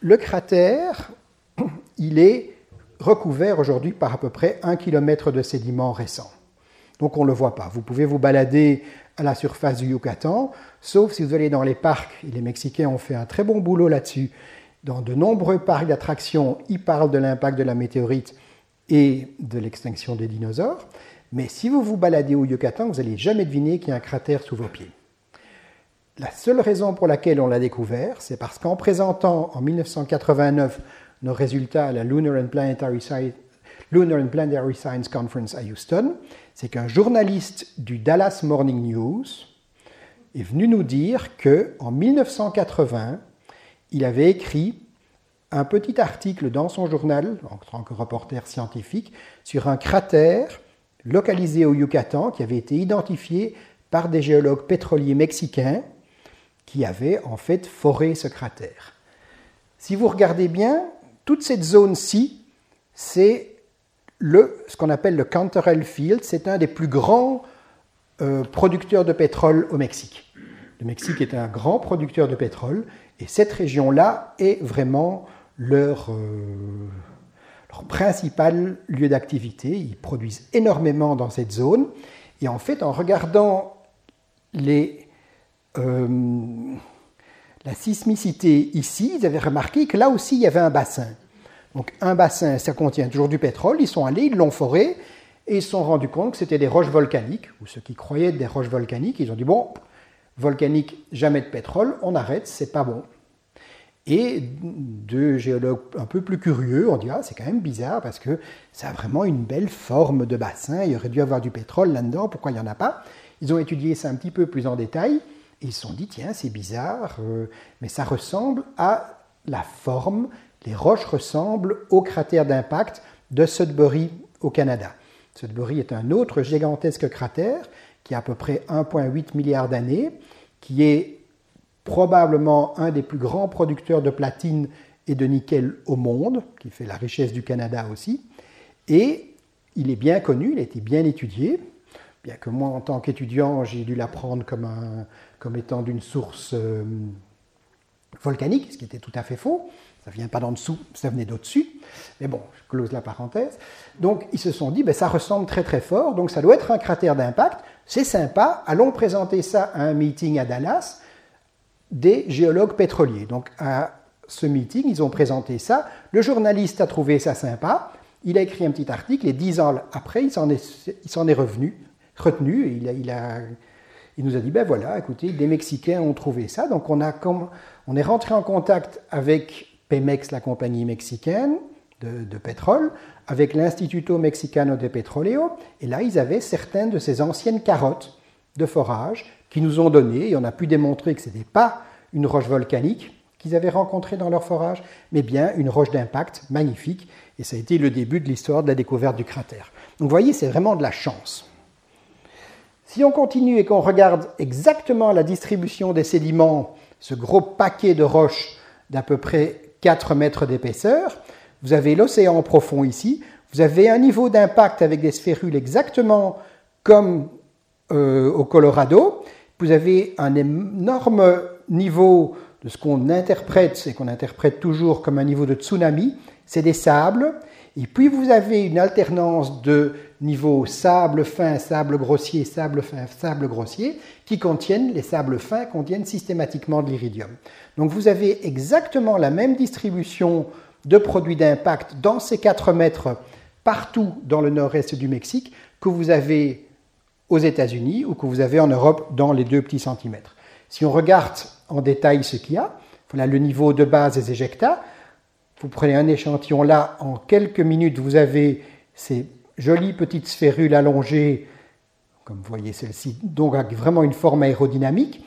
Le cratère, [clears throat] il est recouvert aujourd'hui par à peu près un kilomètre de sédiments récents. Donc on ne le voit pas. Vous pouvez vous balader à la surface du Yucatan, sauf si vous allez dans les parcs, et les Mexicains ont fait un très bon boulot là-dessus. Dans de nombreux parcs d'attractions, ils parlent de l'impact de la météorite et de l'extinction des dinosaures. Mais si vous vous baladez au Yucatan, vous n'allez jamais deviner qu'il y a un cratère sous vos pieds. La seule raison pour laquelle on l'a découvert, c'est parce qu'en présentant en 1989 nos résultats à la Lunar and Planetary Lunar and Planetary Science Conference à Houston, c'est qu'un journaliste du Dallas Morning News est venu nous dire que en 1980, il avait écrit un petit article dans son journal, en tant que reporter scientifique, sur un cratère localisé au Yucatan qui avait été identifié par des géologues pétroliers mexicains qui avaient en fait foré ce cratère. Si vous regardez bien, toute cette zone-ci, c'est ce qu'on appelle le Cantarell Field, c'est un des plus grands euh, producteurs de pétrole au Mexique. Le Mexique est un grand producteur de pétrole et cette région-là est vraiment leur, euh, leur principal lieu d'activité. Ils produisent énormément dans cette zone. Et en fait, en regardant les, euh, la sismicité ici, ils avaient remarqué que là aussi, il y avait un bassin. Donc un bassin, ça contient toujours du pétrole. Ils sont allés, ils l'ont foré, et ils se sont rendus compte que c'était des roches volcaniques, ou ceux qui croyaient des roches volcaniques. Ils ont dit, bon, volcanique, jamais de pétrole, on arrête, c'est pas bon. Et deux géologues un peu plus curieux ont dit ah, c'est quand même bizarre parce que ça a vraiment une belle forme de bassin, il aurait dû avoir du pétrole là-dedans, pourquoi il n'y en a pas? Ils ont étudié ça un petit peu plus en détail et ils se sont dit tiens, c'est bizarre, euh, mais ça ressemble à la forme, les roches ressemblent au cratère d'impact de Sudbury au Canada. Sudbury est un autre gigantesque cratère qui a à peu près 1,8 milliard d'années, qui est probablement un des plus grands producteurs de platine et de nickel au monde, qui fait la richesse du Canada aussi. Et il est bien connu, il a été bien étudié, bien que moi, en tant qu'étudiant, j'ai dû l'apprendre comme, étant d'une source euh, volcanique, ce qui était tout à fait faux. Ça ne vient pas d'en dessous, ça venait d'au-dessus. Mais bon, je close la parenthèse. Donc, ils se sont dit, ben, ça ressemble très très fort, donc ça doit être un cratère d'impact. C'est sympa, allons présenter ça à un meeting à Dallas des géologues pétroliers. Donc, à ce meeting, ils ont présenté ça. Le journaliste a trouvé ça sympa. Il a écrit un petit article et dix ans après, il s'en est, est, revenu, retenu. Et il, a, il, a, il, nous a dit ben voilà, écoutez, des Mexicains ont trouvé ça. Donc, on, a on est rentré en contact avec Pemex, la compagnie mexicaine de, pétrole, avec l'Instituto Mexicano de Petroleo, et là, ils avaient certaines de ces anciennes carottes de forage qui nous ont donné, et on a pu démontrer que ce n'était pas une roche volcanique qu'ils avaient rencontrée dans leur forage, mais bien une roche d'impact magnifique, et ça a été le début de l'histoire de la découverte du cratère. Donc vous voyez, c'est vraiment de la chance. Si on continue et qu'on regarde exactement la distribution des sédiments, ce gros paquet de roches d'à peu près 4 mètres d'épaisseur. Vous avez l'océan profond ici. Vous avez un niveau d'impact avec des sphérules exactement comme euh, au Colorado. Vous avez un énorme niveau de ce qu'on interprète, et qu'on interprète toujours comme un niveau de tsunami, c'est des sables. Et puis vous avez une alternance de niveaux sable fin, sable grossier, sable fin, sable grossier, qui contiennent, les sables fins contiennent systématiquement de l'iridium. Donc vous avez exactement la même distribution de produits d'impact dans ces 4 mètres partout dans le nord-est du Mexique que vous avez aux États-Unis ou que vous avez en Europe dans les 2 petits centimètres. Si on regarde en détail ce qu'il y a, voilà le niveau de base des éjectats. Vous prenez un échantillon là, en quelques minutes, vous avez ces jolies petites sphérules allongées, comme vous voyez celle-ci, donc avec vraiment une forme aérodynamique.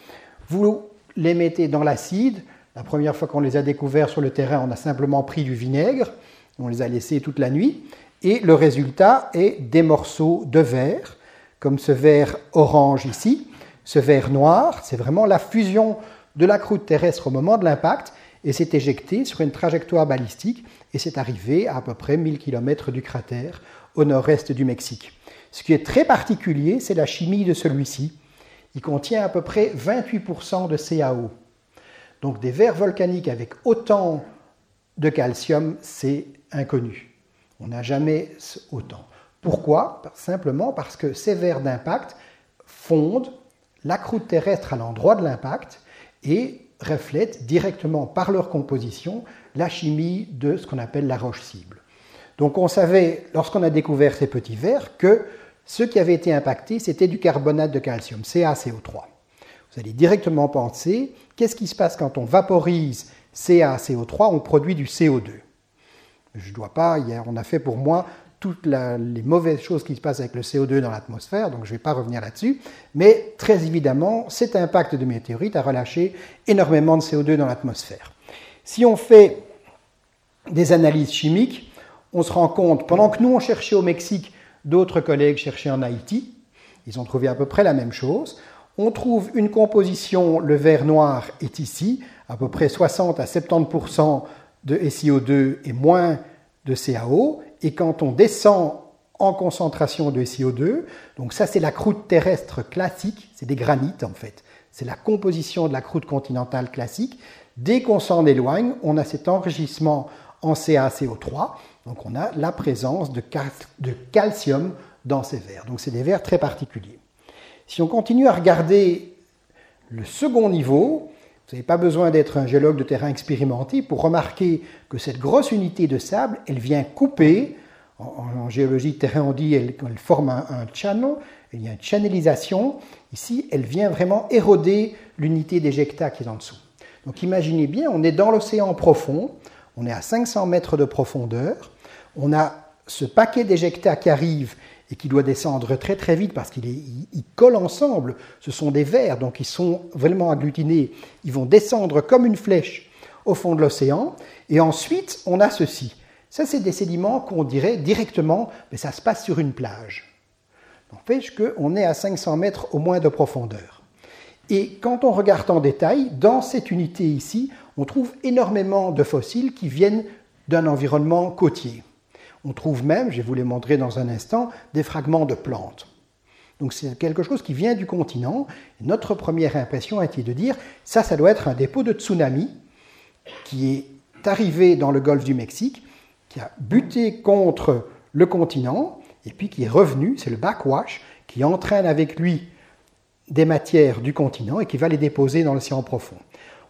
Vous les mettez dans l'acide. La première fois qu'on les a découverts sur le terrain, on a simplement pris du vinaigre, on les a laissés toute la nuit, et le résultat est des morceaux de verre, comme ce verre orange ici, ce verre noir, c'est vraiment la fusion de la croûte terrestre au moment de l'impact, et c'est éjecté sur une trajectoire balistique, et c'est arrivé à à peu près 1000 km du cratère au nord-est du Mexique. Ce qui est très particulier, c'est la chimie de celui-ci. Il contient à peu près 28% de CaO. Donc des verres volcaniques avec autant de calcium, c'est inconnu. On n'a jamais autant. Pourquoi? Simplement parce que ces verres d'impact fondent la croûte terrestre à l'endroit de l'impact et reflètent directement par leur composition la chimie de ce qu'on appelle la roche cible. Donc on savait, lorsqu'on a découvert ces petits verres, que ce qui avait été impacté, c'était du carbonate de calcium, CaCO3. Vous allez directement penser, qu'est-ce qui se passe quand on vaporise CaCO3 On produit du CO2. Je ne dois pas, on a fait pour moi toutes les mauvaises choses qui se passent avec le CO2 dans l'atmosphère, donc je ne vais pas revenir là-dessus. Mais très évidemment, cet impact de météorite a relâché énormément de CO2 dans l'atmosphère. Si on fait des analyses chimiques, on se rend compte, pendant que nous on cherchait au Mexique D'autres collègues cherchaient en Haïti. Ils ont trouvé à peu près la même chose. On trouve une composition, le vert noir est ici, à peu près 60 à 70% de SiO2 et moins de CaO. Et quand on descend en concentration de SiO2, donc ça c'est la croûte terrestre classique, c'est des granites en fait. C'est la composition de la croûte continentale classique. Dès qu'on s'en éloigne, on a cet enrichissement en CaCO3. Donc on a la présence de, calcium dans ces verres. Donc c'est des verres très particuliers. Si on continue à regarder le second niveau, vous n'avez pas besoin d'être un géologue de terrain expérimenté pour remarquer que cette grosse unité de sable, elle vient couper, en, géologie de terrain on dit elle, forme un, un, channel, il y a une channelisation, ici elle vient vraiment éroder l'unité d'éjecta qui est en dessous. Donc imaginez bien, on est dans l'océan profond, on est à 500 mètres de profondeur, on a ce paquet d'éjecta qui arrive et qui doit descendre très très vite parce qu'ils collent ensemble. Ce sont des vers, donc ils sont vraiment agglutinés. Ils vont descendre comme une flèche au fond de l'océan. Et ensuite, on a ceci. Ça, c'est des sédiments qu'on dirait directement, mais ça se passe sur une plage. N'empêche qu'on est à 500 mètres au moins de profondeur. Et quand on regarde en détail, dans cette unité ici, on trouve énormément de fossiles qui viennent d'un environnement côtier. On trouve même, je vais vous les montrer dans un instant, des fragments de plantes. Donc c'est quelque chose qui vient du continent. notre première impression a été de dire, ça, ça doit être un dépôt de tsunami qui est arrivé dans le golfe du Mexique, qui a buté contre le continent, et puis qui est revenu, c'est le backwash, qui entraîne avec lui des matières du continent et qui va les déposer dans l'océan profond.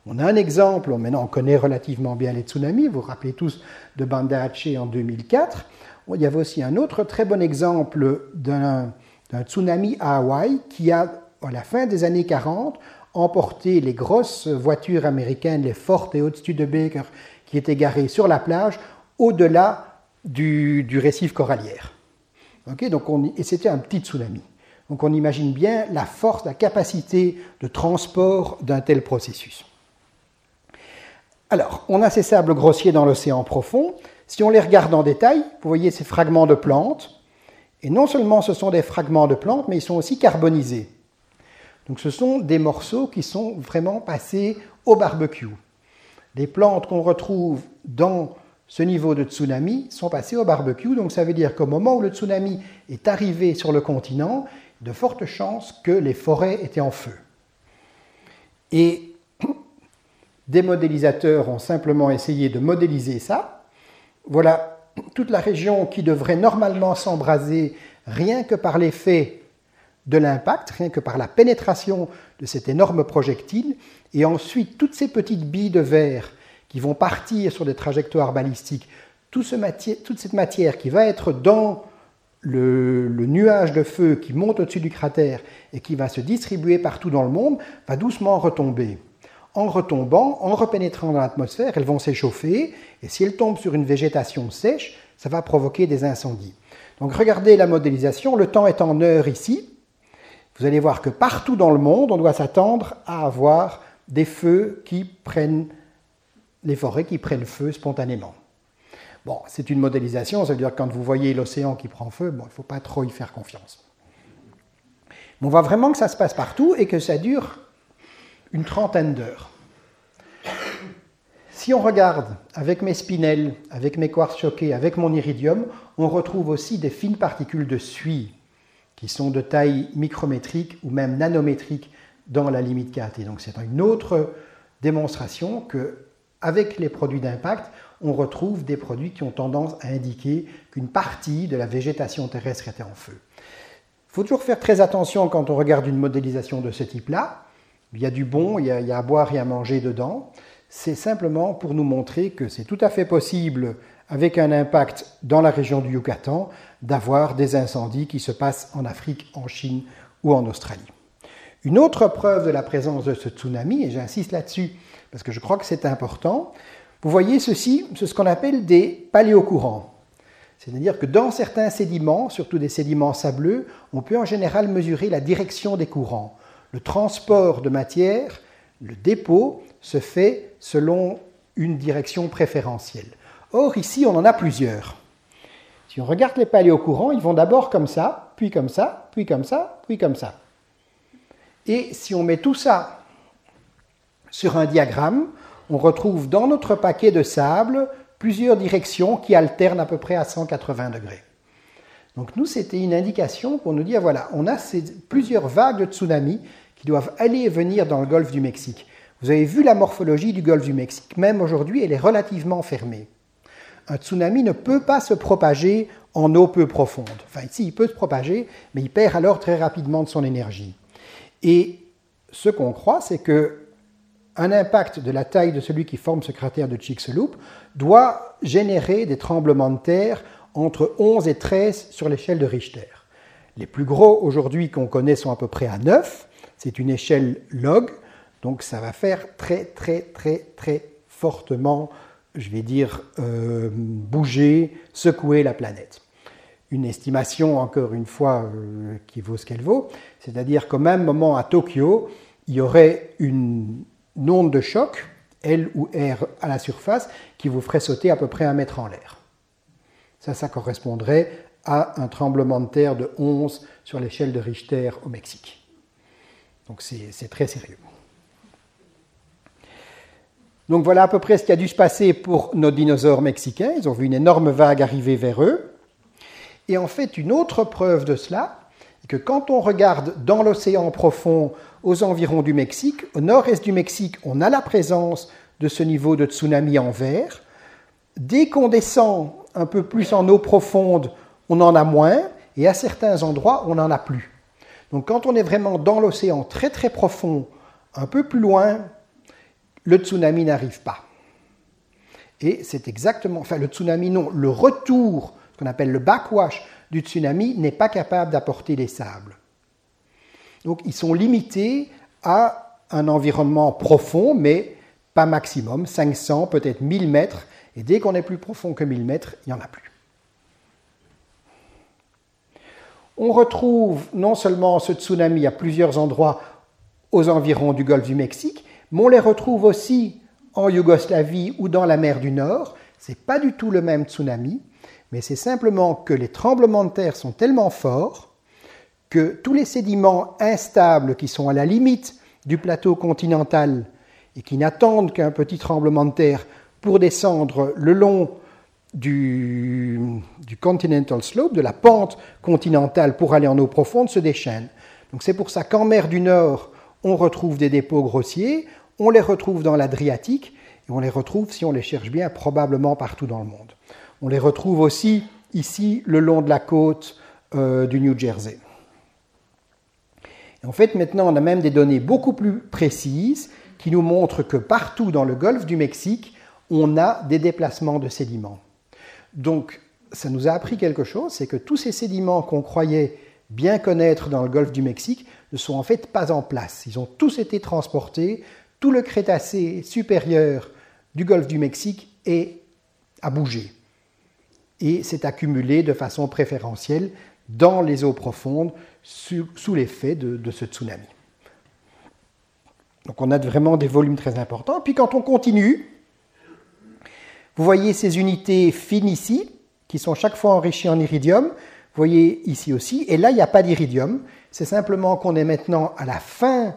On a un exemple, maintenant on connaît relativement bien les tsunamis, vous vous rappelez tous de Banda Aceh en 2004. Il y avait aussi un autre très bon exemple d'un tsunami à Hawaï qui a, à la fin des années 40, emporté les grosses voitures américaines, les Ford et au-dessus de Baker, qui étaient garées sur la plage, au-delà du, récif corallière. et c'était un petit tsunami. Donc on imagine bien la force, la capacité de transport d'un tel processus. Alors, on a ces sables grossiers dans l'océan profond. Si on les regarde en détail, vous voyez ces fragments de plantes. Et non seulement ce sont des fragments de plantes, mais ils sont aussi carbonisés. Donc ce sont des morceaux qui sont vraiment passés au barbecue. Les plantes qu'on retrouve dans ce niveau de tsunami sont passées au barbecue. Donc ça veut dire qu'au moment où le tsunami est arrivé sur le continent, de fortes chances que les forêts étaient en feu. Et des modélisateurs ont simplement essayé de modéliser ça. Voilà toute la région qui devrait normalement s'embraser rien que par l'effet de l'impact, rien que par la pénétration de cet énorme projectile, et ensuite toutes ces petites billes de verre qui vont partir sur des trajectoires balistiques, toute cette matière qui va être dans le, le nuage de feu qui monte au-dessus du cratère et qui va se distribuer partout dans le monde, va doucement retomber en retombant, en repénétrant dans l'atmosphère, elles vont s'échauffer, et si elles tombent sur une végétation sèche, ça va provoquer des incendies. Donc regardez la modélisation, le temps est en heures ici. Vous allez voir que partout dans le monde, on doit s'attendre à avoir des feux qui prennent, les forêts qui prennent feu spontanément. Bon, c'est une modélisation, ça veut dire que quand vous voyez l'océan qui prend feu, bon, il ne faut pas trop y faire confiance. Mais on voit vraiment que ça se passe partout et que ça dure une trentaine d'heures. Si on regarde avec mes spinels, avec mes quartz choqués, avec mon iridium, on retrouve aussi des fines particules de suie qui sont de taille micrométrique ou même nanométrique dans la limite KT. Donc c'est une autre démonstration que avec les produits d'impact, on retrouve des produits qui ont tendance à indiquer qu'une partie de la végétation terrestre était en feu. Il faut toujours faire très attention quand on regarde une modélisation de ce type-là. Il y a du bon, il y a, à boire et à manger dedans. C'est simplement pour nous montrer que c'est tout à fait possible, avec un impact dans la région du Yucatan, d'avoir des incendies qui se passent en Afrique, en Chine ou en Australie. Une autre preuve de la présence de ce tsunami, et j'insiste là-dessus parce que je crois que c'est important, vous voyez ceci, c'est ce qu'on appelle des paléocourants. C'est-à-dire que dans certains sédiments, surtout des sédiments sableux, on peut en général mesurer la direction des courants le transport de matière, le dépôt, se fait selon une direction préférentielle. Or, ici, on en a plusieurs. Si on regarde les paléocourants, ils vont d'abord comme ça, puis comme ça, puis comme ça, puis comme ça. Et si on met tout ça sur un diagramme, on retrouve dans notre paquet de sable plusieurs directions qui alternent à peu près à 180 degrés. Donc nous, c'était une indication pour nous dire, voilà, on a plusieurs vagues de tsunami qui doivent aller et venir dans le golfe du Mexique. Vous avez vu la morphologie du golfe du Mexique. Même aujourd'hui, elle est relativement fermée. Un tsunami ne peut pas se propager en eau peu profonde. Enfin, ici, il peut se propager, mais il perd alors très rapidement de son énergie. Et ce qu'on croit, c'est que un impact de la taille de celui qui forme ce cratère de Chicxulub doit générer des tremblements de terre entre 11 et 13 sur l'échelle de Richter. Les plus gros aujourd'hui qu'on connaît sont à peu près à 9, c'est une échelle log. Donc ça va faire très très très très fortement, je vais dire, euh, bouger, secouer la planète. Une estimation, encore une fois, euh, qui vaut ce qu'elle vaut, c'est-à-dire qu'au même moment à Tokyo, il y aurait une onde de choc, L ou R à la surface, qui vous ferait sauter à peu près un mètre en l'air. Ça, ça correspondrait à un tremblement de terre de 11 sur l'échelle de Richter au Mexique. Donc c'est très sérieux. Donc voilà à peu près ce qui a dû se passer pour nos dinosaures mexicains. Ils ont vu une énorme vague arriver vers eux. Et en fait, une autre preuve de cela, est que quand on regarde dans l'océan profond aux environs du Mexique, au nord-est du Mexique, on a la présence de ce niveau de tsunami en vert. Dès qu'on descend un peu plus en eau profonde, on en a moins, et à certains endroits, on n'en a plus. Donc quand on est vraiment dans l'océan très très profond, un peu plus loin, le tsunami n'arrive pas. Et c'est exactement, enfin le tsunami non, le retour, ce qu'on appelle le backwash du tsunami, n'est pas capable d'apporter les sables. Donc ils sont limités à un environnement profond, mais pas maximum, 500, peut-être 1000 mètres, et dès qu'on est plus profond que 1000 mètres, il n'y en a plus. On retrouve non seulement ce tsunami à plusieurs endroits aux environs du golfe du Mexique, mais on les retrouve aussi en Yougoslavie ou dans la mer du Nord. Ce n'est pas du tout le même tsunami, mais c'est simplement que les tremblements de terre sont tellement forts que tous les sédiments instables qui sont à la limite du plateau continental et qui n'attendent qu'un petit tremblement de terre pour descendre le long du, continental slope, de la pente continentale pour aller en eau profonde, se déchaînent. Donc c'est pour ça qu'en mer du Nord, on retrouve des dépôts grossiers, on les retrouve dans l'Adriatique, et on les retrouve, si on les cherche bien, probablement partout dans le monde. On les retrouve aussi ici, le long de la côte euh, du New Jersey. en fait, maintenant, on a même des données beaucoup plus précises qui nous montrent que partout dans le golfe du Mexique, on a des déplacements de sédiments. Donc, ça nous a appris quelque chose, c'est que tous ces sédiments qu'on croyait bien connaître dans le golfe du Mexique ne sont en fait pas en place. Ils ont tous été transportés, tout le Crétacé supérieur du golfe du Mexique est, a bougé et s'est accumulé de façon préférentielle dans les eaux profondes sous, l'effet de, de, ce tsunami. Donc on a vraiment des volumes très importants. Puis quand on continue, vous voyez ces unités fines ici, qui sont chaque fois enrichies en iridium. Vous voyez ici aussi. Et là, il n'y a pas d'iridium. C'est simplement qu'on est maintenant à la fin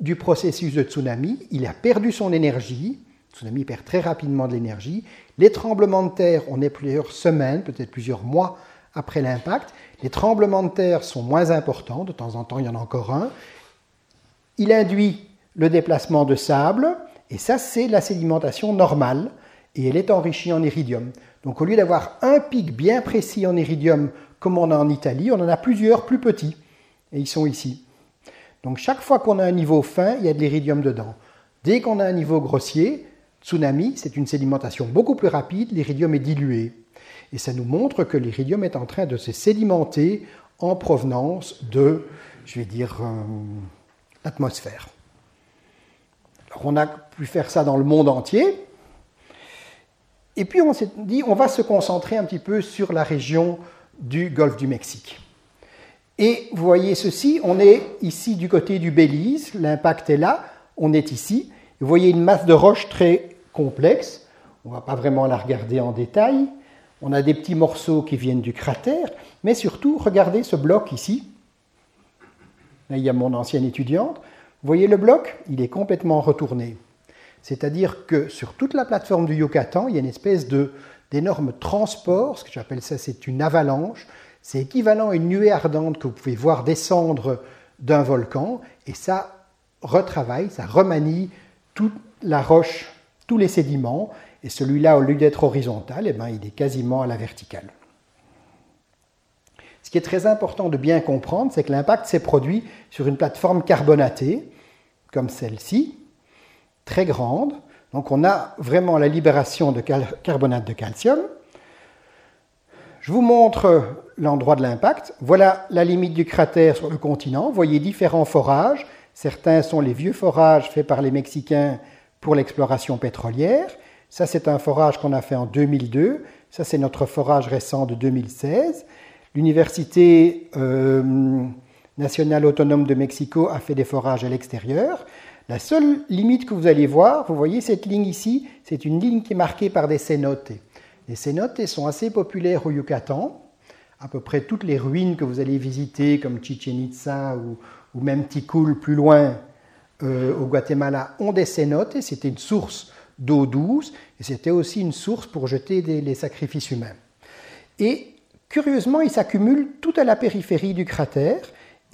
du processus de tsunami. Il a perdu son énergie. Le tsunami perd très rapidement de l'énergie. Les tremblements de terre, on est plusieurs semaines, peut-être plusieurs mois après l'impact. Les tremblements de terre sont moins importants. De temps en temps, il y en a encore un. Il induit le déplacement de sable. Et ça, c'est la sédimentation normale, et elle est enrichie en iridium. Donc au lieu d'avoir un pic bien précis en iridium comme on a en Italie, on en a plusieurs plus petits, et ils sont ici. Donc chaque fois qu'on a un niveau fin, il y a de l'iridium dedans. Dès qu'on a un niveau grossier, tsunami, c'est une sédimentation beaucoup plus rapide, l'iridium est dilué. Et ça nous montre que l'iridium est en train de se sédimenter en provenance de, je vais dire, euh, l'atmosphère on a pu faire ça dans le monde entier. Et puis on s'est dit, on va se concentrer un petit peu sur la région du golfe du Mexique. Et vous voyez ceci, on est ici du côté du Belize, l'impact est là, on est ici. Vous voyez une masse de roches très complexe, on ne va pas vraiment la regarder en détail. On a des petits morceaux qui viennent du cratère, mais surtout, regardez ce bloc ici. Là, il y a mon ancienne étudiante. Vous voyez le bloc? Il est complètement retourné. C'est-à-dire que sur toute la plateforme du Yucatan, il y a une espèce d'énorme transport, ce que j'appelle ça, c'est une avalanche. C'est équivalent à une nuée ardente que vous pouvez voir descendre d'un volcan, et ça retravaille, ça remanie toute la roche, tous les sédiments, et celui-là, au lieu d'être horizontal, eh ben, il est quasiment à la verticale. Ce qui est très important de bien comprendre, c'est que l'impact s'est produit sur une plateforme carbonatée, comme celle-ci, très grande. Donc on a vraiment la libération de carbonate de calcium. Je vous montre l'endroit de l'impact. Voilà la limite du cratère sur le continent. Vous voyez différents forages. Certains sont les vieux forages faits par les Mexicains pour l'exploration pétrolière. Ça, c'est un forage qu'on a fait en 2002. Ça, c'est notre forage récent de 2016. L'Université euh, nationale autonome de Mexico a fait des forages à l'extérieur. La seule limite que vous allez voir, vous voyez cette ligne ici, c'est une ligne qui est marquée par des cénotes. Les cénotes sont assez populaires au Yucatan. À peu près toutes les ruines que vous allez visiter, comme Chichen Itza ou, même Tikul plus loin euh, au Guatemala, ont des cénotes. C'était une source d'eau douce et c'était aussi une source pour jeter des, les sacrifices humains. Et curieusement, ils s'accumulent tout à la périphérie du cratère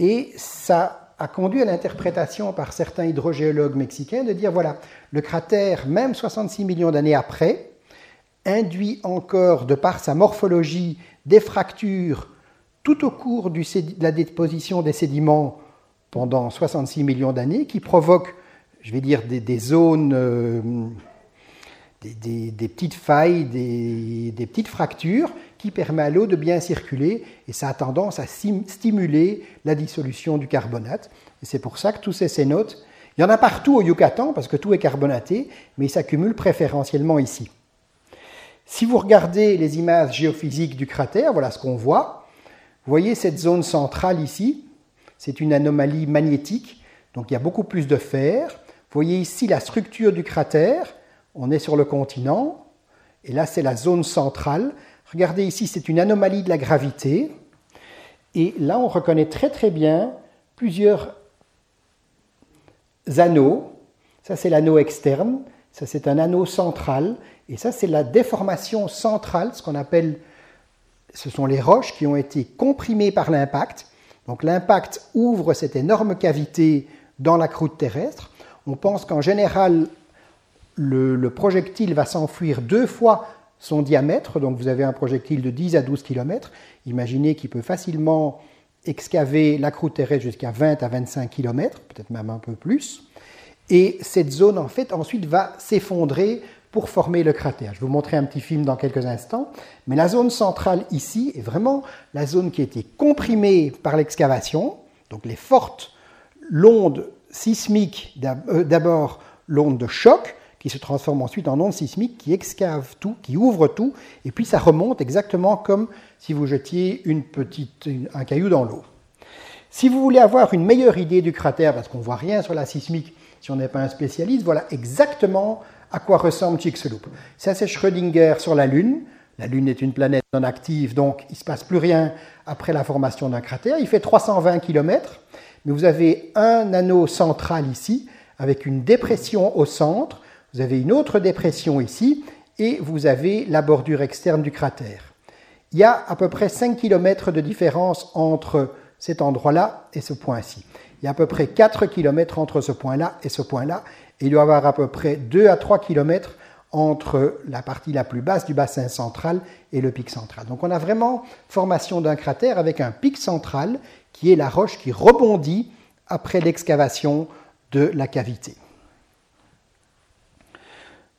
et ça a conduit à l'interprétation par certains hydrogéologues mexicains de dire voilà, le cratère, même 66 millions d'années après, induit encore, de par sa morphologie, des fractures tout au cours de la déposition des sédiments pendant 66 millions d'années qui provoquent, je vais dire, des, zones, euh, des, petites failles, des, petites fractures qui permet à l'eau de bien circuler et ça a tendance à stimuler la dissolution du carbonate. Et c'est pour ça que tous ces cénotes, il y en a partout au Yucatan parce que tout est carbonaté, mais ils s'accumulent préférentiellement ici. Si vous regardez les images géophysiques du cratère, voilà ce qu'on voit. Vous voyez cette zone centrale ici, c'est une anomalie magnétique, donc il y a beaucoup plus de fer. Vous voyez ici la structure du cratère, on est sur le continent, et là c'est la zone centrale. Regardez ici, c'est une anomalie de la gravité. Et là, on reconnaît très très bien plusieurs anneaux. Ça, c'est l'anneau externe. Ça, c'est un anneau central. Et ça, c'est la déformation centrale, ce qu'on appelle, ce sont les roches qui ont été comprimées par l'impact. Donc l'impact ouvre cette énorme cavité dans la croûte terrestre. On pense qu'en général, le, le, projectile va s'enfuir deux fois son diamètre, donc vous avez un projectile de 10 à 12 km, imaginez qu'il peut facilement excaver la croûte terrestre jusqu'à 20 à 25 km, peut-être même un peu plus, et cette zone en fait ensuite va s'effondrer pour former le cratère. Je vais vous montrer un petit film dans quelques instants, mais la zone centrale ici est vraiment la zone qui a été comprimée par l'excavation, donc les fortes l'onde sismique, euh, d'abord l'onde de choc, qui se transforme ensuite en onde sismique, qui excave tout, qui ouvre tout, et puis ça remonte exactement comme si vous jetiez une petite, un caillou dans l'eau. Si vous voulez avoir une meilleure idée du cratère, parce qu'on ne voit rien sur la sismique si on n'est pas un spécialiste, voilà exactement à quoi ressemble Chicxulub. Ça, c'est Schrödinger sur la Lune. La Lune est une planète non active, donc il ne se passe plus rien après la formation d'un cratère. Il fait 320 km, mais vous avez un anneau central ici, avec une dépression au centre, vous avez une autre dépression ici et vous avez la bordure externe du cratère. Il y a à peu près 5 km de différence entre cet endroit-là et ce point-ci. Il y a à peu près 4 km entre ce point-là et ce point-là. Et il doit y avoir à peu près 2 à 3 km entre la partie la plus basse du bassin central et le pic central. Donc on a vraiment formation d'un cratère avec un pic central qui est la roche qui rebondit après l'excavation de la cavité.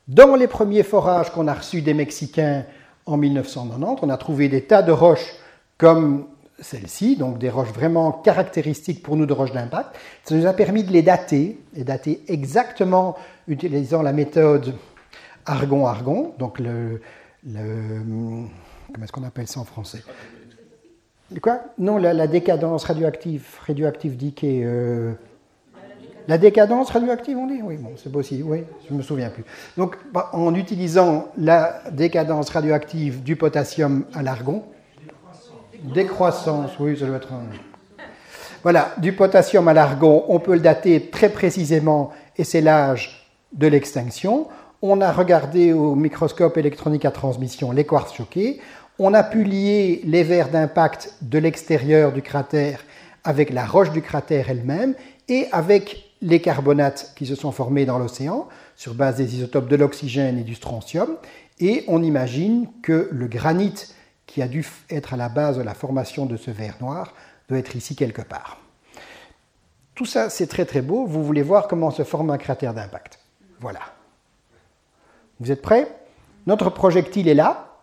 Dans les premiers forages qu'on a reçus des Mexicains en 1990, on a trouvé des tas de roches comme celle-ci, donc des roches vraiment caractéristiques pour nous de roches d'impact. Ça nous a permis de les dater, et dater exactement utilisant la méthode argon-argon, donc le, comment est-ce qu'on appelle ça en français? Quoi? Non, la, décadence radioactive, radioactive decay, euh, la décadence radioactive, on dit Oui, bon, c'est possible, oui, je ne me souviens plus. Donc, bah, en utilisant la décadence radioactive du potassium à l'argon, décroissance, oui, ça doit être un... Voilà, du potassium à l'argon, on peut le dater très précisément, et c'est l'âge de l'extinction. On a regardé au microscope électronique à transmission les quartz choqués. On a pu lier les verres d'impact de l'extérieur du cratère avec la roche du cratère elle-même et avec les carbonates qui se sont formés dans l'océan sur base des isotopes de l'oxygène et du strontium. Et on imagine que le granit qui a dû être à la base de la formation de ce verre noir doit être ici quelque part. Tout ça, c'est très très beau. Vous voulez voir comment se forme un cratère d'impact. Voilà. Vous êtes prêts? Notre projectile est là.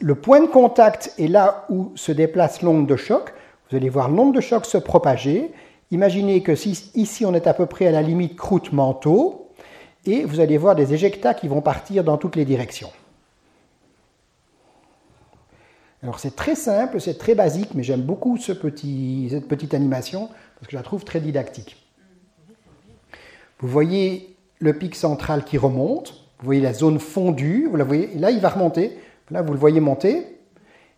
Le point de contact est là où se déplace l'onde de choc. Vous allez voir l'onde de choc se propager Imaginez que si, ici on est à peu près à la limite croûte-manteau, et vous allez voir des éjectats qui vont partir dans toutes les directions. Alors c'est très simple, c'est très basique, mais j'aime beaucoup cette petite animation parce que je la trouve très didactique. Vous voyez le pic central qui remonte, vous voyez la zone fondue, vous la voyez, là il va remonter, là vous le voyez monter,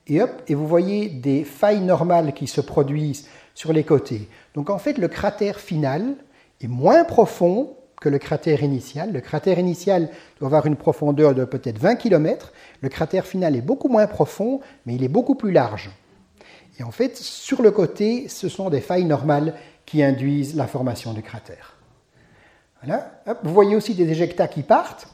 et hop, et vous voyez des failles normales qui se produisent sur les côtés. Donc en fait le cratère final est moins profond que le cratère initial. Le cratère initial doit avoir une profondeur de peut-être 20 km. Le cratère final est beaucoup moins profond, mais il est beaucoup plus large. Et en fait, sur le côté, ce sont des failles normales qui induisent la formation du cratère. Voilà. vous voyez aussi des éjectats qui partent.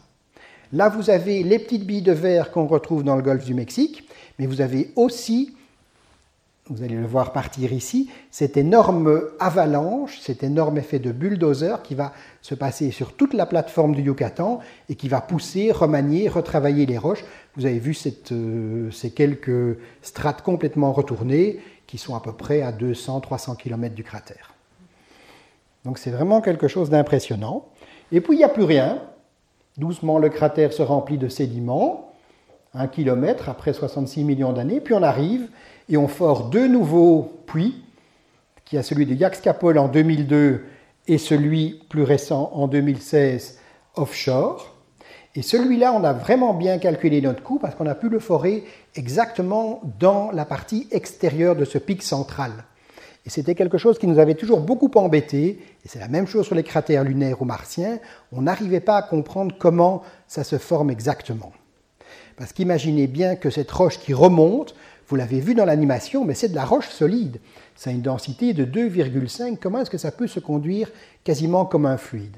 Là, vous avez les petites billes de verre qu'on retrouve dans le golfe du Mexique, mais vous avez aussi vous allez le voir partir ici, cette énorme avalanche, cet énorme effet de bulldozer qui va se passer sur toute la plateforme du Yucatan et qui va pousser, remanier, retravailler les roches. Vous avez vu euh, ces quelques strates complètement retournées qui sont à peu près à 200-300 km du cratère. Donc c'est vraiment quelque chose d'impressionnant. Et puis il n'y a plus rien. Doucement, le cratère se remplit de sédiments, un kilomètre après 66 millions d'années, puis on arrive et on fore deux nouveaux puits, qui a celui de Yaxcapol en 2002 et celui plus récent en 2016 offshore. Et celui-là, on a vraiment bien calculé notre coût parce qu'on a pu le forer exactement dans la partie extérieure de ce pic central. Et c'était quelque chose qui nous avait toujours beaucoup embêté, et c'est la même chose sur les cratères lunaires ou martiens, on n'arrivait pas à comprendre comment ça se forme exactement. Parce qu'imaginez bien que cette roche qui remonte, vous l'avez vu dans l'animation, mais c'est de la roche solide. Ça a une densité de 2,5. Comment est-ce que ça peut se conduire quasiment comme un fluide?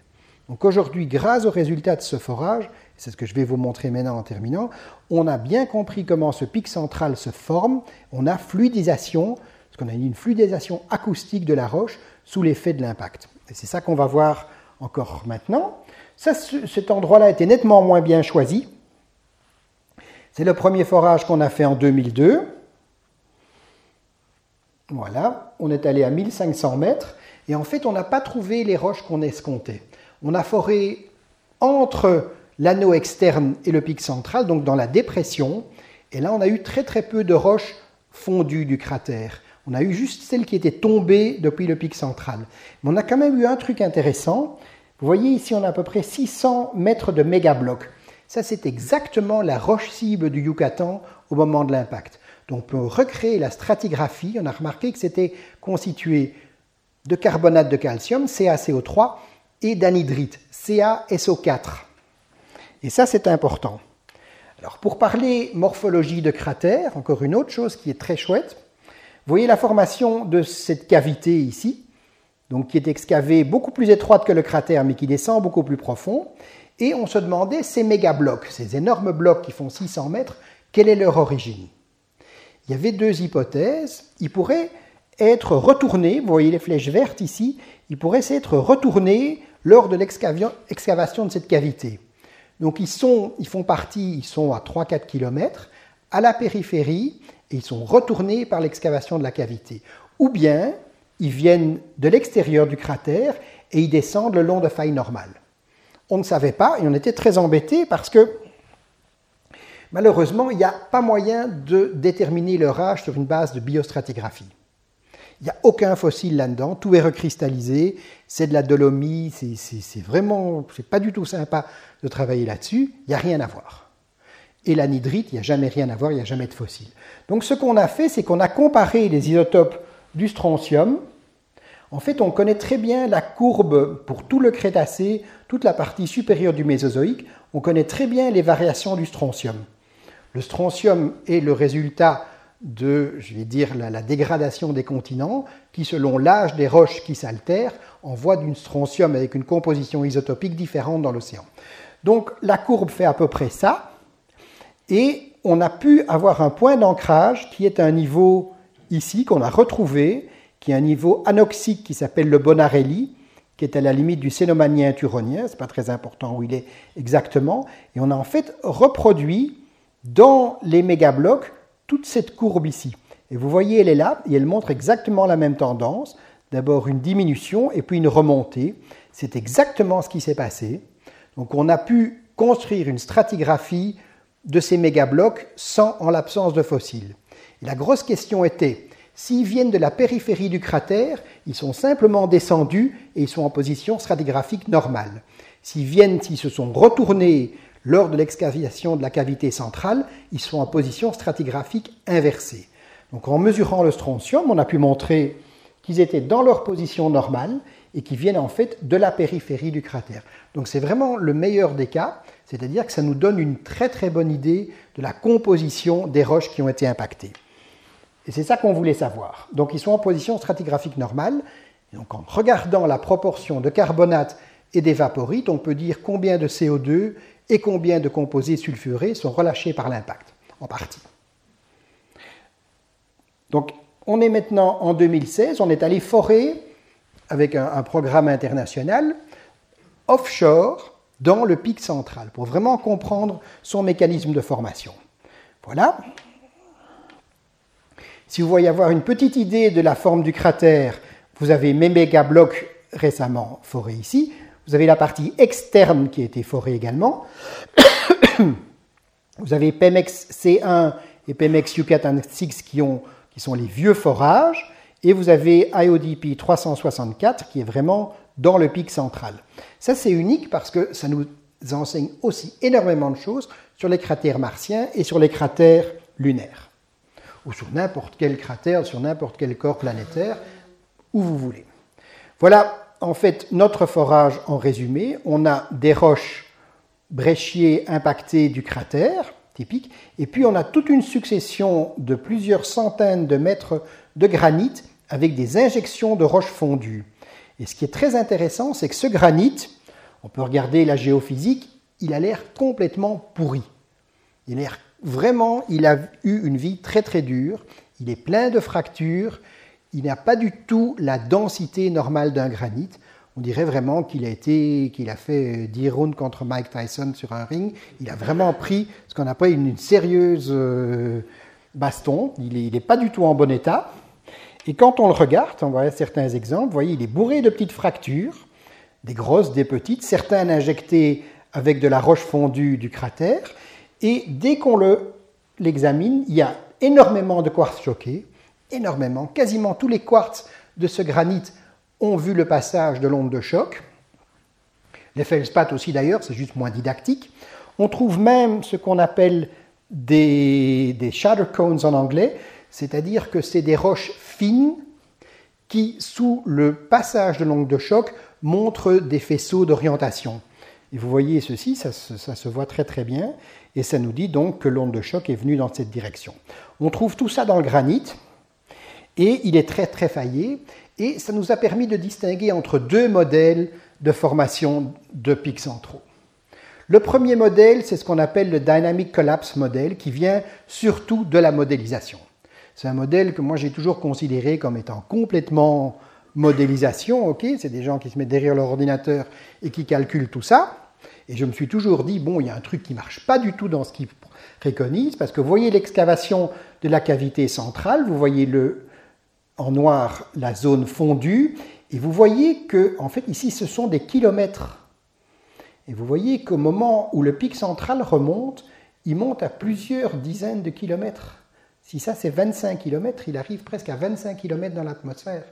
Donc aujourd'hui, grâce aux résultats de ce forage, c'est ce que je vais vous montrer maintenant en terminant, on a bien compris comment ce pic central se forme. On a fluidisation, qu'on a une fluidisation acoustique de la roche sous l'effet de l'impact. Et c'est ça qu'on va voir encore maintenant. Ça, cet endroit-là était nettement moins bien choisi. C'est le premier forage qu'on a fait en 2002. Voilà, on est allé à 1500 mètres et en fait on n'a pas trouvé les roches qu'on escomptait. On a foré entre l'anneau externe et le pic central, donc dans la dépression, et là on a eu très très peu de roches fondues du cratère. On a eu juste celles qui étaient tombées depuis le pic central. Mais on a quand même eu un truc intéressant. Vous voyez ici on a à peu près 600 mètres de mégablocs. Ça c'est exactement la roche cible du Yucatan au moment de l'impact. Donc on peut recréer la stratigraphie. On a remarqué que c'était constitué de carbonate de calcium, CaCO3, et d'anhydrite, CaSO4. Et ça, c'est important. Alors, pour parler morphologie de cratère, encore une autre chose qui est très chouette, vous voyez la formation de cette cavité ici, qui est excavée beaucoup plus étroite que le cratère, mais qui descend beaucoup plus profond. Et on se demandait ces méga blocs, ces énormes blocs qui font 600 mètres, quelle est leur origine il y avait deux hypothèses. Ils pourraient être retournés, vous voyez les flèches vertes ici, ils pourraient s'être retournés lors de l'excavation de cette cavité. Donc ils, sont, ils font partie, ils sont à 3-4 km à la périphérie et ils sont retournés par l'excavation de la cavité. Ou bien ils viennent de l'extérieur du cratère et ils descendent le long de failles normales. On ne savait pas et on était très embêtés parce que Malheureusement, il n'y a pas moyen de déterminer leur âge sur une base de biostratigraphie. Il n'y a aucun fossile là-dedans, tout est recristallisé, c'est de la dolomie, c'est vraiment, c'est pas du tout sympa de travailler là-dessus, il n'y a rien à voir. Et l'anhydrite, il n'y a jamais rien à voir, il n'y a jamais de fossile. Donc ce qu'on a fait, c'est qu'on a comparé les isotopes du strontium. En fait, on connaît très bien la courbe pour tout le Crétacé, toute la partie supérieure du Mésozoïque, on connaît très bien les variations du strontium. Le strontium est le résultat de, je vais dire, la, dégradation des continents, qui, selon l'âge des roches qui s'altèrent, envoie d'une strontium avec une composition isotopique différente dans l'océan. Donc la courbe fait à peu près ça, et on a pu avoir un point d'ancrage qui est un niveau ici qu'on a retrouvé, qui est un niveau anoxique qui s'appelle le Bonarelli, qui est à la limite du cénomanien turonien, c'est pas très important où il est exactement, et on a en fait reproduit dans les mégablocs toute cette courbe ici. Et vous voyez, elle est là, et elle montre exactement la même tendance. d'abord une diminution et puis une remontée. C'est exactement ce qui s'est passé. Donc on a pu construire une stratigraphie de ces mégablocs sans en l'absence de fossiles. La grosse question était, s'ils viennent de la périphérie du cratère, ils sont simplement descendus et ils sont en position stratigraphique normale. S'ils viennent, s'ils se sont retournés lors de l'excavation de la cavité centrale, ils sont en position stratigraphique inversée. Donc en mesurant le strontium, on a pu montrer qu'ils étaient dans leur position normale et qui viennent en fait de la périphérie du cratère. Donc c'est vraiment le meilleur des cas, c'est-à-dire que ça nous donne une très très bonne idée de la composition des roches qui ont été impactées. Et c'est ça qu'on voulait savoir. Donc ils sont en position stratigraphique normale. donc en regardant la proportion de carbonate et d'évaporite, on peut dire combien de CO2 et combien de composés sulfurés sont relâchés par l'impact, en partie. Donc on est maintenant en 2016, on est allé forer avec un programme international offshore dans le pic central pour vraiment comprendre son mécanisme de formation. Voilà. Si vous voyez avoir une petite idée de la forme du cratère, vous avez mes méga-blocs récemment forés ici. Vous avez la partie externe qui a été forée également. [coughs] vous avez Pemex C1 et Pemex Yucatan 6 qui, ont, qui sont les vieux forages. Et vous avez IODP 364 qui est vraiment dans le pic central. Ça, c'est unique parce que ça nous enseigne aussi énormément de choses sur les cratères martiens et sur les cratères lunaires, ou sur n'importe quel cratère, sur n'importe quel corps planétaire, où vous voulez. Voilà en fait notre forage en résumé. On a des roches bréchiers impactées du cratère, typique, et puis on a toute une succession de plusieurs centaines de mètres de granit avec des injections de roches fondues. Et ce qui est très intéressant, c'est que ce granit, on peut regarder la géophysique, il a l'air complètement pourri. Il a l'air vraiment, il a eu une vie très très dure, il est plein de fractures, il n'a pas du tout la densité normale d'un granit. On dirait vraiment qu'il a été, qu'il a fait 10 rounds contre Mike Tyson sur un ring. Il a vraiment pris ce qu'on appelle une, sérieuse euh, baston. Il n'est pas du tout en bon état. Et quand on le regarde, on voit certains exemples, vous voyez, il est bourré de petites fractures, des grosses, des petites, certains injectés avec de la roche fondue du cratère. Et dès qu'on l'examine, il y a énormément de quartz choqués, énormément. Quasiment tous les quartz de ce granit ont vu le passage de l'onde de choc. Les feldspaths aussi d'ailleurs, c'est juste moins didactique. On trouve même ce qu'on appelle des, des shatter cones en anglais, c'est-à-dire que c'est des roches fines qui, sous le passage de l'onde de choc, montrent des faisceaux d'orientation. Et vous voyez ceci, ça, se voit très très bien, et ça nous dit donc que l'onde de choc est venue dans cette direction. On trouve tout ça dans le granit, et il est très très faillé, et ça nous a permis de distinguer entre deux modèles de formation de pics centraux. Le premier modèle, c'est ce qu'on appelle le Dynamic Collapse Model, qui vient surtout de la modélisation. C'est un modèle que moi j'ai toujours considéré comme étant complètement modélisation, ok? C'est des gens qui se mettent derrière leur ordinateur et qui calculent tout ça. Et je me suis toujours dit, bon, il y a un truc qui marche pas du tout dans ce qu'ils préconisent, parce que vous voyez l'excavation de la cavité centrale, vous voyez le, en noir la zone fondue, et vous voyez que, en fait, ici, ce sont des kilomètres. Et vous voyez qu'au moment où le pic central remonte, il monte à plusieurs dizaines de kilomètres. Si ça c'est 25 km, il arrive presque à 25 km dans l'atmosphère.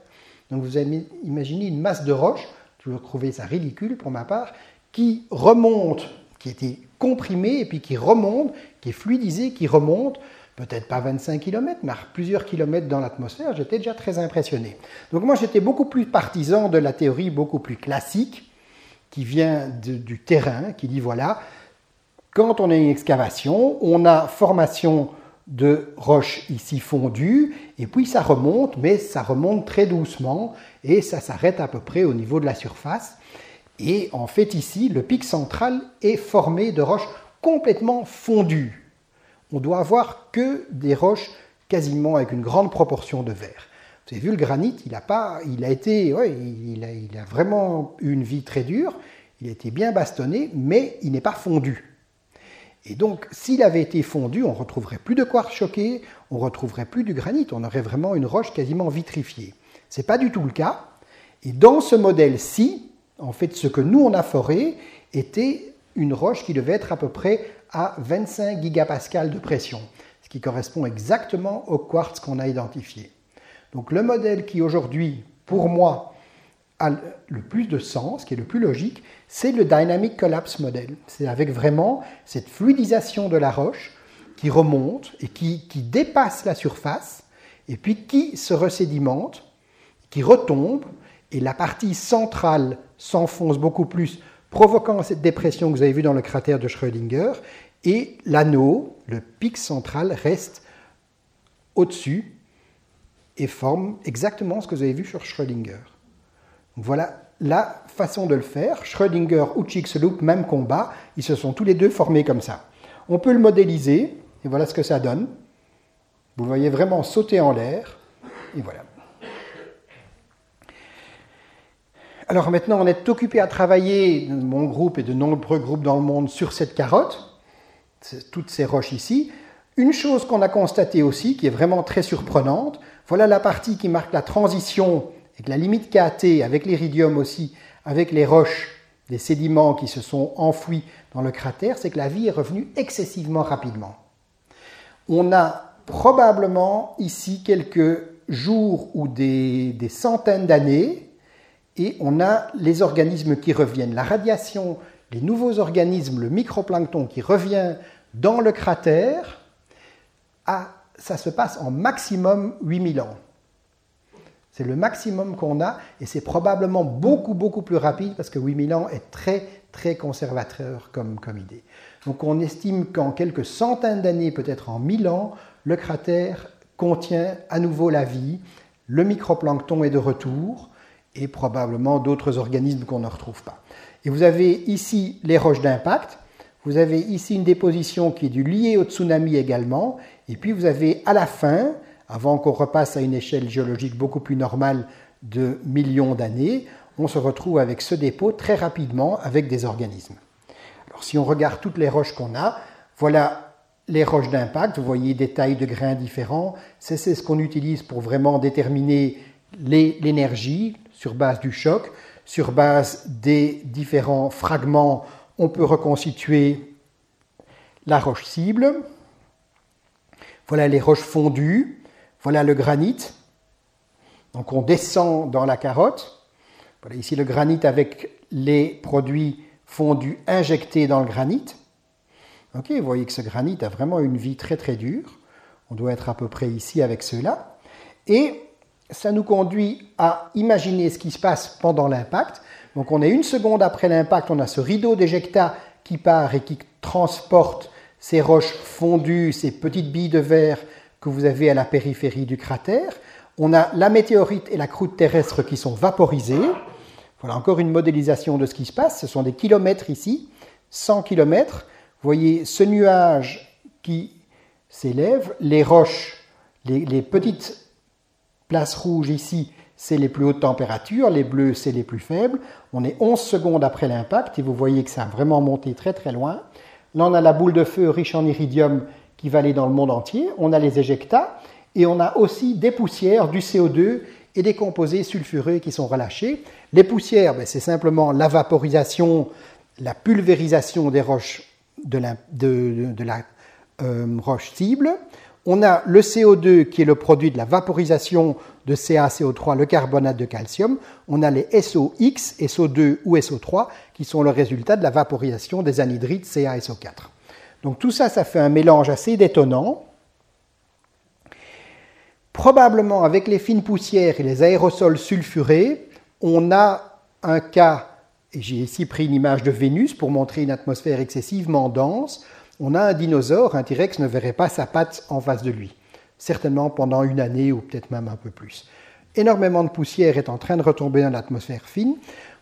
Donc vous imaginez une masse de roche, je trouvais ça ridicule pour ma part, qui remonte, qui était comprimée et puis qui remonte, qui est fluidisée, qui remonte, peut-être pas 25 km, mais plusieurs kilomètres dans l'atmosphère, j'étais déjà très impressionné. Donc moi j'étais beaucoup plus partisan de la théorie beaucoup plus classique, qui vient du terrain, qui dit voilà, quand on a une excavation, on a formation de roches ici fondues, et puis ça remonte, mais ça remonte très doucement, et ça s'arrête à peu près au niveau de la surface. Et en fait ici, le pic central est formé de roches complètement fondues. On doit avoir que des roches quasiment avec une grande proportion de verre. Vous avez vu le granit, il a pas, il a été, il, a, il a vraiment eu une vie très dure. Il a été bien bastonné, mais il n'est pas fondu. Et donc, s'il avait été fondu, on retrouverait plus de quartz choqué, on retrouverait plus du granit, on aurait vraiment une roche quasiment vitrifiée. Ce n'est pas du tout le cas. Et dans ce modèle-ci, en fait, ce que nous, on a foré était une roche qui devait être à peu près à 25 gigapascales de pression, ce qui correspond exactement au quartz qu'on a identifié. Donc le modèle qui aujourd'hui, pour moi, a le plus de sens, qui est le plus logique, c'est le Dynamic Collapse Model. C'est avec vraiment cette fluidisation de la roche qui remonte et qui, qui dépasse la surface, et puis qui se resédimente, qui retombe, et la partie centrale s'enfonce beaucoup plus, provoquant cette dépression que vous avez vue dans le cratère de Schrödinger, et l'anneau, le pic central, reste au-dessus et forme exactement ce que vous avez vu sur Schrödinger. Voilà la façon de le faire. Schrödinger ou Chicxulub, même combat, ils se sont tous les deux formés comme ça. On peut le modéliser, et voilà ce que ça donne. Vous voyez vraiment sauter en l'air, et voilà. Alors maintenant, on est occupé à travailler, mon groupe et de nombreux groupes dans le monde, sur cette carotte, toutes ces roches ici. Une chose qu'on a constatée aussi, qui est vraiment très surprenante, voilà la partie qui marque la transition avec la limite KT, avec l'iridium aussi, avec les roches, les sédiments qui se sont enfouis dans le cratère, c'est que la vie est revenue excessivement rapidement. On a probablement ici quelques jours ou des, des centaines d'années et on a les organismes qui reviennent. La radiation, les nouveaux organismes, le microplancton qui revient dans le cratère, ah, ça se passe en maximum 8000 ans. C'est le maximum qu'on a et c'est probablement beaucoup, beaucoup plus rapide parce que 8000 ans est très, très conservateur comme, comme idée. Donc on estime qu'en quelques centaines d'années, peut-être en 1000 ans, le cratère contient à nouveau la vie, le microplancton est de retour, et probablement d'autres organismes qu'on ne retrouve pas. Et vous avez ici les roches d'impact, vous avez ici une déposition qui est du liée au tsunami également, et puis vous avez à la fin, avant qu'on repasse à une échelle géologique beaucoup plus normale de millions d'années, on se retrouve avec ce dépôt très rapidement avec des organismes. Alors si on regarde toutes les roches qu'on a, voilà les roches d'impact, vous voyez des tailles de grains différents, c'est ce qu'on utilise pour vraiment déterminer l'énergie, sur base du choc, sur base des différents fragments, on peut reconstituer la roche cible. Voilà les roches fondues, voilà le granit. Donc on descend dans la carotte. Voilà ici le granit avec les produits fondus injectés dans le granit. Ok, vous voyez que ce granit a vraiment une vie très très dure. On doit être à peu près ici avec ceux-là. Et ça nous conduit à imaginer ce qui se passe pendant l'impact. Donc on est une seconde après l'impact, on a ce rideau d'éjecta qui part et qui transporte ces roches fondues, ces petites billes de verre que vous avez à la périphérie du cratère. On a la météorite et la croûte terrestre qui sont vaporisées. Voilà encore une modélisation de ce qui se passe. Ce sont des kilomètres ici, 100 kilomètres. Vous voyez ce nuage qui s'élève, les roches, les, les petites Place rouge ici, c'est les plus hautes températures, les bleus, c'est les plus faibles. On est 11 secondes après l'impact et vous voyez que ça a vraiment monté très très loin. Là, on a la boule de feu riche en iridium qui va aller dans le monde entier. On a les éjectats et on a aussi des poussières, du CO2 et des composés sulfureux qui sont relâchés. Les poussières, ben, c'est simplement la vaporisation, la pulvérisation des roches de la, euh, roche cible. On a le CO2 qui est le produit de la vaporisation de CaCO3, le carbonate de calcium. On a les SOX, SO2 ou SO3 qui sont le résultat de la vaporisation des anhydrides CaSO4. Donc tout ça, ça fait un mélange assez détonnant. Probablement avec les fines poussières et les aérosols sulfurés, on a un cas, et j'ai ici pris une image de Vénus pour montrer une atmosphère excessivement dense, on a un dinosaure, un T-Rex ne verrait pas sa patte en face de lui, certainement pendant une année ou peut-être même un peu plus. Énormément de poussière est en train de retomber dans l'atmosphère fine.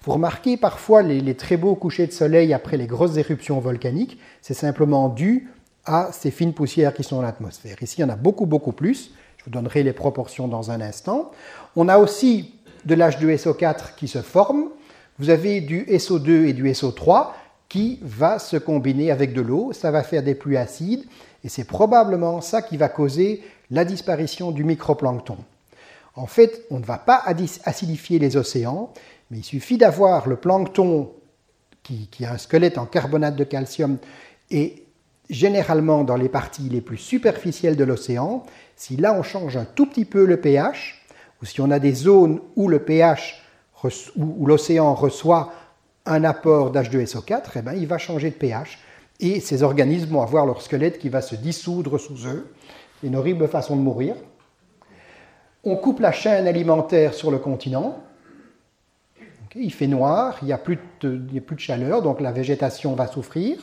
Vous remarquez parfois les, très beaux couchers de soleil après les grosses éruptions volcaniques, c'est simplement dû à ces fines poussières qui sont dans l'atmosphère. Ici, il y en a beaucoup, beaucoup plus. Je vous donnerai les proportions dans un instant. On a aussi de l'H2SO4 qui se forme. Vous avez du SO2 et du SO3 qui va se combiner avec de l'eau, ça va faire des pluies acides, et c'est probablement ça qui va causer la disparition du microplancton. En fait, on ne va pas acidifier les océans, mais il suffit d'avoir le plancton qui, a un squelette en carbonate de calcium et généralement dans les parties les plus superficielles de l'océan, si là on change un tout petit peu le pH, ou si on a des zones où le pH, où l'océan reçoit un apport d'H2SO4, eh ben, il va changer de pH et ces organismes vont avoir leur squelette qui va se dissoudre sous eux. Une horrible façon de mourir. On coupe la chaîne alimentaire sur le continent. Il fait noir, il n'y a, plus de chaleur, donc la végétation va souffrir.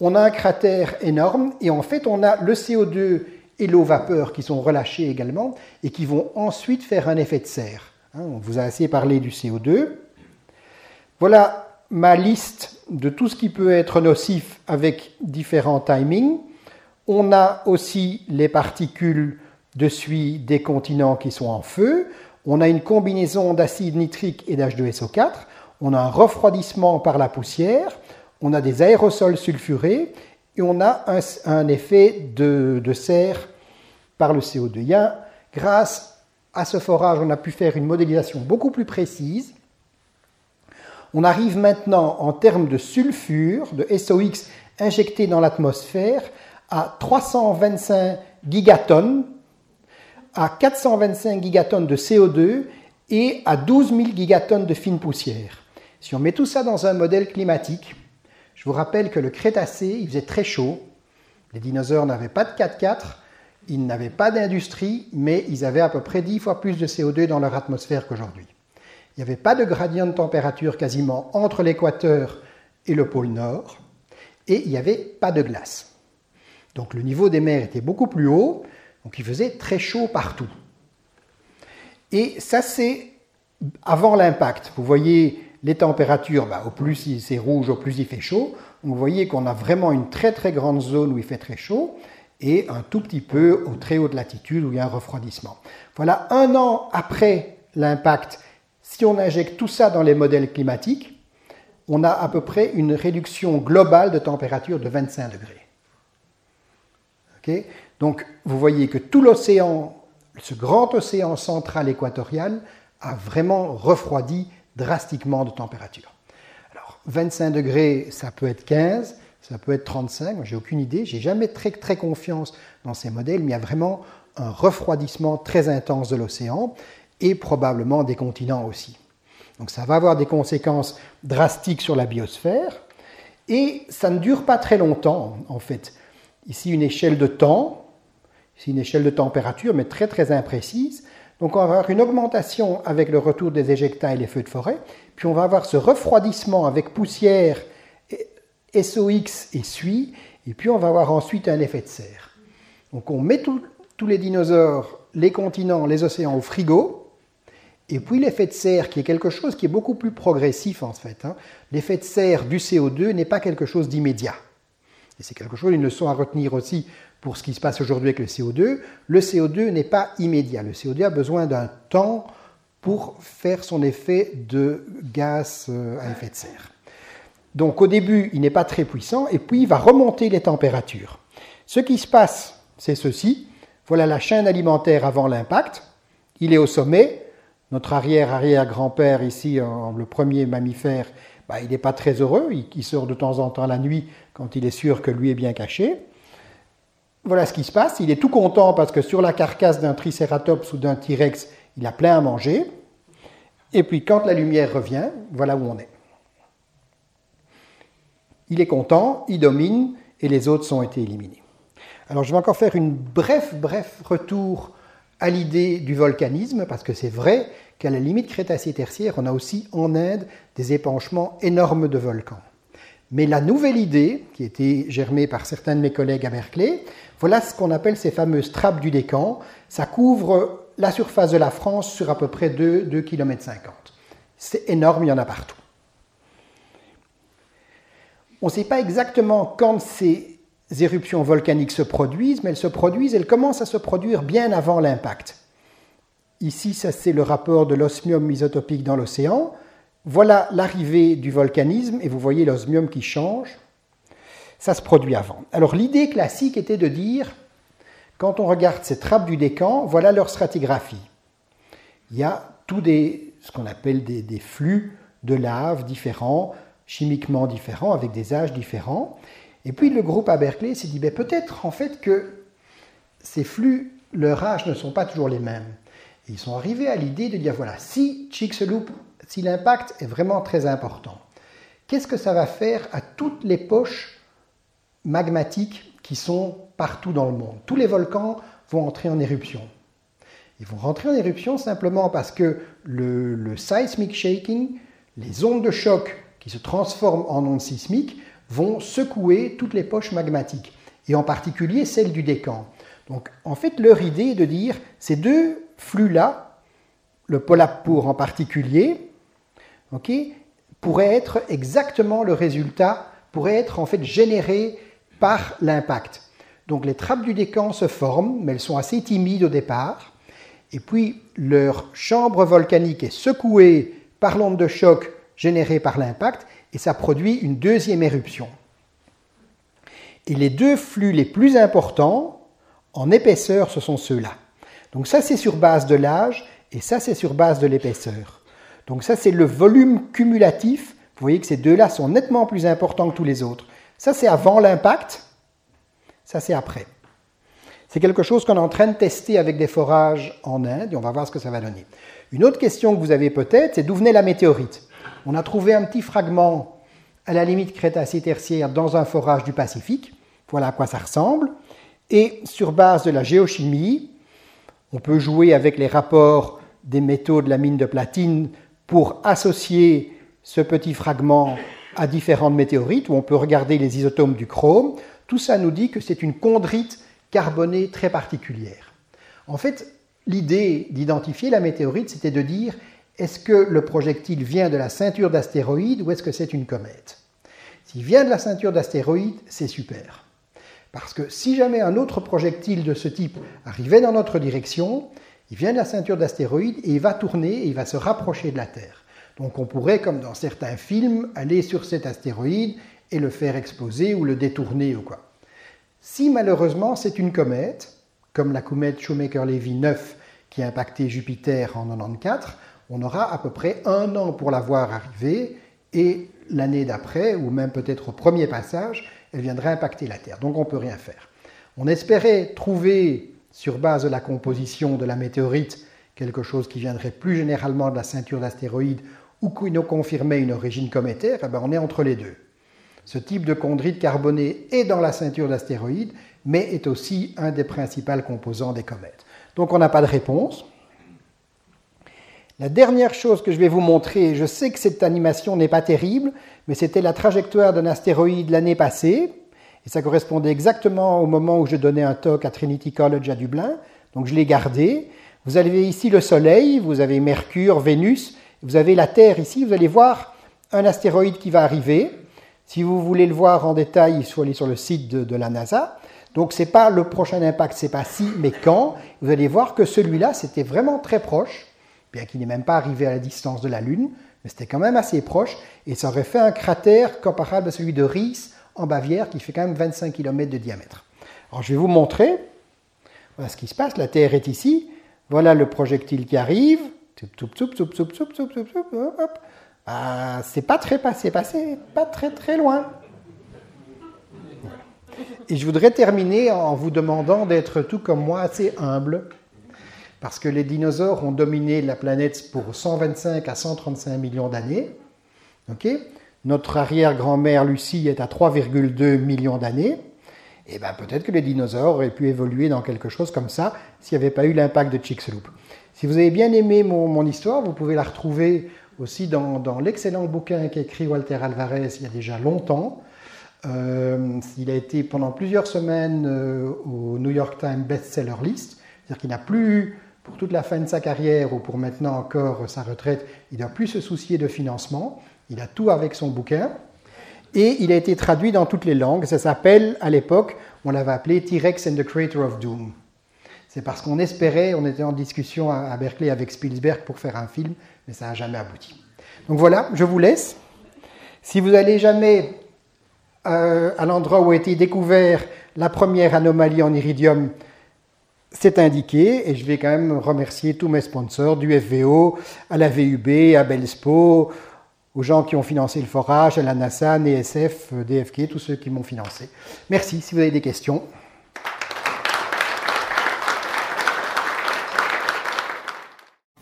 On a un cratère énorme et en fait on a le CO2 et l'eau vapeur qui sont relâchés également et qui vont ensuite faire un effet de serre. Hein, on vous a assez parlé du CO2. Voilà ma liste de tout ce qui peut être nocif avec différents timings. On a aussi les particules de suie des continents qui sont en feu. On a une combinaison d'acide nitrique et d'H2SO4. On a un refroidissement par la poussière. On a des aérosols sulfurés. Et on a un, effet de, serre par le CO2. grâce à ce forage, on a pu faire une modélisation beaucoup plus précise on arrive maintenant en termes de sulfure, de SOX injecté dans l'atmosphère, à 325 gigatonnes, à 425 gigatonnes de CO2 et à 12 000 gigatonnes de fine poussière. Si on met tout ça dans un modèle climatique, je vous rappelle que le Crétacé, il faisait très chaud. Les dinosaures n'avaient pas de 4x4, ils n'avaient pas d'industrie, mais ils avaient à peu près 10 fois plus de CO2 dans leur atmosphère qu'aujourd'hui. Il n'y avait pas de gradient de température quasiment entre l'équateur et le pôle Nord, et il n'y avait pas de glace. Donc le niveau des mers était beaucoup plus haut, donc il faisait très chaud partout. Et ça, c'est avant l'impact. Vous voyez les températures, bah, au plus c'est rouge, au plus il fait chaud. Vous voyez qu'on a vraiment une très très grande zone où il fait très chaud et un tout petit peu au très haute latitude où il y a un refroidissement. Voilà, un an après l'impact, si on injecte tout ça dans les modèles climatiques, on a à peu près une réduction globale de température de 25 degrés. Donc vous voyez que tout l'océan, ce grand océan central équatorial, a vraiment refroidi drastiquement de température. Alors 25 degrés, ça peut être 15, ça peut être 35, moi j'ai aucune idée, j'ai jamais très, très confiance dans ces modèles, mais il y a vraiment un refroidissement très intense de l'océan et probablement des continents aussi. Donc ça va avoir des conséquences drastiques sur la biosphère et ça ne dure pas très longtemps en fait. Ici une échelle de temps, ici une échelle de température mais très très imprécise. Donc on va avoir une augmentation avec le retour des éjecta et les feux de forêt, puis on va avoir ce refroidissement avec poussière, SOX et suie, et puis on va avoir ensuite un effet de serre. Donc on met tous les dinosaures, les continents, les océans au frigo, et puis l'effet de serre, qui est quelque chose qui est beaucoup plus progressif en fait. Hein. L'effet de serre du CO2 n'est pas quelque chose d'immédiat. Et c'est quelque chose, une leçon à retenir aussi pour ce qui se passe aujourd'hui avec le CO2. Le CO2 n'est pas immédiat. Le CO2 a besoin d'un temps pour faire son effet de gaz euh, à effet de serre. Donc au début, il n'est pas très puissant et puis il va remonter les températures. Ce qui se passe, c'est ceci. Voilà la chaîne alimentaire avant l'impact. Il est au sommet, notre arrière-arrière-grand-père ici, le premier mammifère, bah, il n'est pas très heureux, il, sort de temps en temps la nuit quand il est sûr que lui est bien caché. Voilà ce qui se passe, il est tout content parce que sur la carcasse d'un tricératops ou d'un T-rex, il a plein à manger. Et puis quand la lumière revient, voilà où on est. Il est content, il domine et les autres ont été éliminés. Alors je vais encore faire une bref, bref retour à l'idée du volcanisme, parce que c'est vrai qu'à la limite Crétacé-Tertiaire, on a aussi en Inde des épanchements énormes de volcans. Mais la nouvelle idée, qui a germée par certains de mes collègues à Berkeley, voilà ce qu'on appelle ces fameuses trappes du Décan. Ça couvre la surface de la France sur à peu près 2,50 km. C'est énorme, il y en a partout. On ne sait pas exactement quand c'est éruptions volcaniques se produisent, mais elles se produisent, elles commencent à se produire bien avant l'impact. Ici, ça c'est le rapport de l'osmium isotopique dans l'océan. Voilà l'arrivée du volcanisme, et vous voyez l'osmium qui change. Ça se produit avant. Alors l'idée classique était de dire, quand on regarde ces trappes du décan, voilà leur stratigraphie. il y a tous des, ce qu'on appelle des, flux de lave différents, chimiquement différents, avec des âges différents. Et puis le groupe à Berkeley s'est dit ben, peut-être en fait que ces flux, leur âge ne sont pas toujours les mêmes. Ils sont arrivés à l'idée de dire voilà, si Chicxulub, si l'impact est vraiment très important, qu'est-ce que ça va faire à toutes les poches magmatiques qui sont partout dans le monde? Tous les volcans vont entrer en éruption. Ils vont rentrer en éruption simplement parce que le, le seismic shaking, les ondes de choc qui se transforment en ondes sismiques, vont secouer toutes les poches magmatiques, et en particulier celle du décan. Donc en fait, leur idée est de dire ces deux flux-là, le Polapour en particulier, ok, pourraient être exactement le résultat, pourraient être en fait générés par l'impact. Donc les trappes du décan se forment, mais elles sont assez timides au départ, et puis leur chambre volcanique est secouée par l'onde de choc générée par l'impact, et ça produit une deuxième éruption. Et les deux flux les plus importants en épaisseur, ce sont ceux-là. Donc ça, c'est sur base de l'âge, et ça, c'est sur base de l'épaisseur. Donc ça, c'est le volume cumulatif. Vous voyez que ces deux-là sont nettement plus importants que tous les autres. Ça, c'est avant l'impact, ça, c'est après. C'est quelque chose qu'on est en train de tester avec des forages en Inde, et on va voir ce que ça va donner. Une autre question que vous avez peut-être, c'est d'où venait la météorite? On a trouvé un petit fragment à la limite Crétacé-Tertiaire dans un forage du Pacifique. Voilà à quoi ça ressemble. Et sur base de la géochimie, on peut jouer avec les rapports des métaux de la mine de platine pour associer ce petit fragment à différentes météorites, où on peut regarder les isotopes du chrome. Tout ça nous dit que c'est une chondrite carbonée très particulière. En fait, l'idée d'identifier la météorite, c'était de dire est-ce que le projectile vient de la ceinture d'astéroïdes ou est-ce que c'est une comète? S'il vient de la ceinture d'astéroïdes, c'est super. Parce que si jamais un autre projectile de ce type arrivait dans notre direction, il vient de la ceinture d'astéroïdes et il va tourner et il va se rapprocher de la Terre. Donc on pourrait, comme dans certains films, aller sur cet astéroïde et le faire exploser ou le détourner ou quoi. Si malheureusement c'est une comète, comme la comète Shoemaker-Levy 9 qui a impacté Jupiter en 94, on aura à peu près un an pour la voir arriver et l'année d'après, ou même peut-être au premier passage, elle viendrait impacter la Terre. Donc on ne peut rien faire. On espérait trouver, sur base de la composition de la météorite, quelque chose qui viendrait plus généralement de la ceinture d'astéroïdes ou qui nous confirmait une origine cométaire, eh ben, on est entre les deux. Ce type de chondrite carbonée est dans la ceinture d'astéroïdes, mais est aussi un des principaux composants des comètes. Donc on n'a pas de réponse. La dernière chose que je vais vous montrer, je sais que cette animation n'est pas terrible, mais c'était la trajectoire d'un astéroïde l'année passée, et ça correspondait exactement au moment où je donnais un talk à Trinity College à Dublin, donc je l'ai gardé. Vous avez ici le Soleil, vous avez Mercure, Vénus, vous avez la Terre ici, vous allez voir un astéroïde qui va arriver. Si vous voulez le voir en détail, il faut aller sur le site de, la NASA. Donc ce n'est pas le prochain impact, c'est pas si, mais quand. Vous allez voir que celui-là, c'était vraiment très proche bien qu'il n'est même pas arrivé à la distance de la Lune, mais c'était quand même assez proche, et ça aurait fait un cratère comparable à celui de Ries en Bavière, qui fait quand même 25 km de diamètre. Alors je vais vous montrer, ce qui se passe, la Terre est ici, voilà le projectile qui arrive, ah, c'est pas très passé, passé pas très très loin. Et je voudrais terminer en vous demandant d'être tout comme moi assez humble parce que les dinosaures ont dominé la planète pour 125 à 135 millions d'années. Notre arrière-grand-mère Lucie est à 3,2 millions d'années. Et eh bien peut-être que les dinosaures auraient pu évoluer dans quelque chose comme ça s'il n'y avait pas eu l'impact de Chicxulub. Si vous avez bien aimé mon, histoire, vous pouvez la retrouver aussi dans, l'excellent bouquin qu'a écrit Walter Alvarez il y a déjà longtemps. Euh, il a été pendant plusieurs semaines euh, au New York Times Bestseller List, c'est-à-dire qu'il n'a plus pour toute la fin de sa carrière ou pour maintenant encore sa retraite, il n'a plus se soucier de financement. Il a tout avec son bouquin. Et il a été traduit dans toutes les langues. Ça s'appelle, à l'époque, on l'avait appelé T-Rex and the Creator of Doom. C'est parce qu'on espérait, on était en discussion à Berkeley avec Spielberg pour faire un film, mais ça n'a jamais abouti. Donc voilà, je vous laisse. Si vous allez jamais euh, à l'endroit où a été découvert la première anomalie en iridium, c'est indiqué et je vais quand même remercier tous mes sponsors du FVO, à la VUB, à Belspo, aux gens qui ont financé le forage, à la NASA, NSF, DFK, tous ceux qui m'ont financé. Merci si vous avez des questions.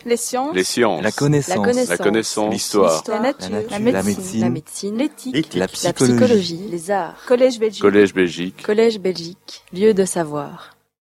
Les sciences. Les sciences. La connaissance. La connaissance. L'histoire. La nature. La nature. La médecine. La médecine. L'éthique. La La psychologie. psychologie. Les arts. Collège Belgique. Collège Belgique. Collège Belgique. Lieu de savoir.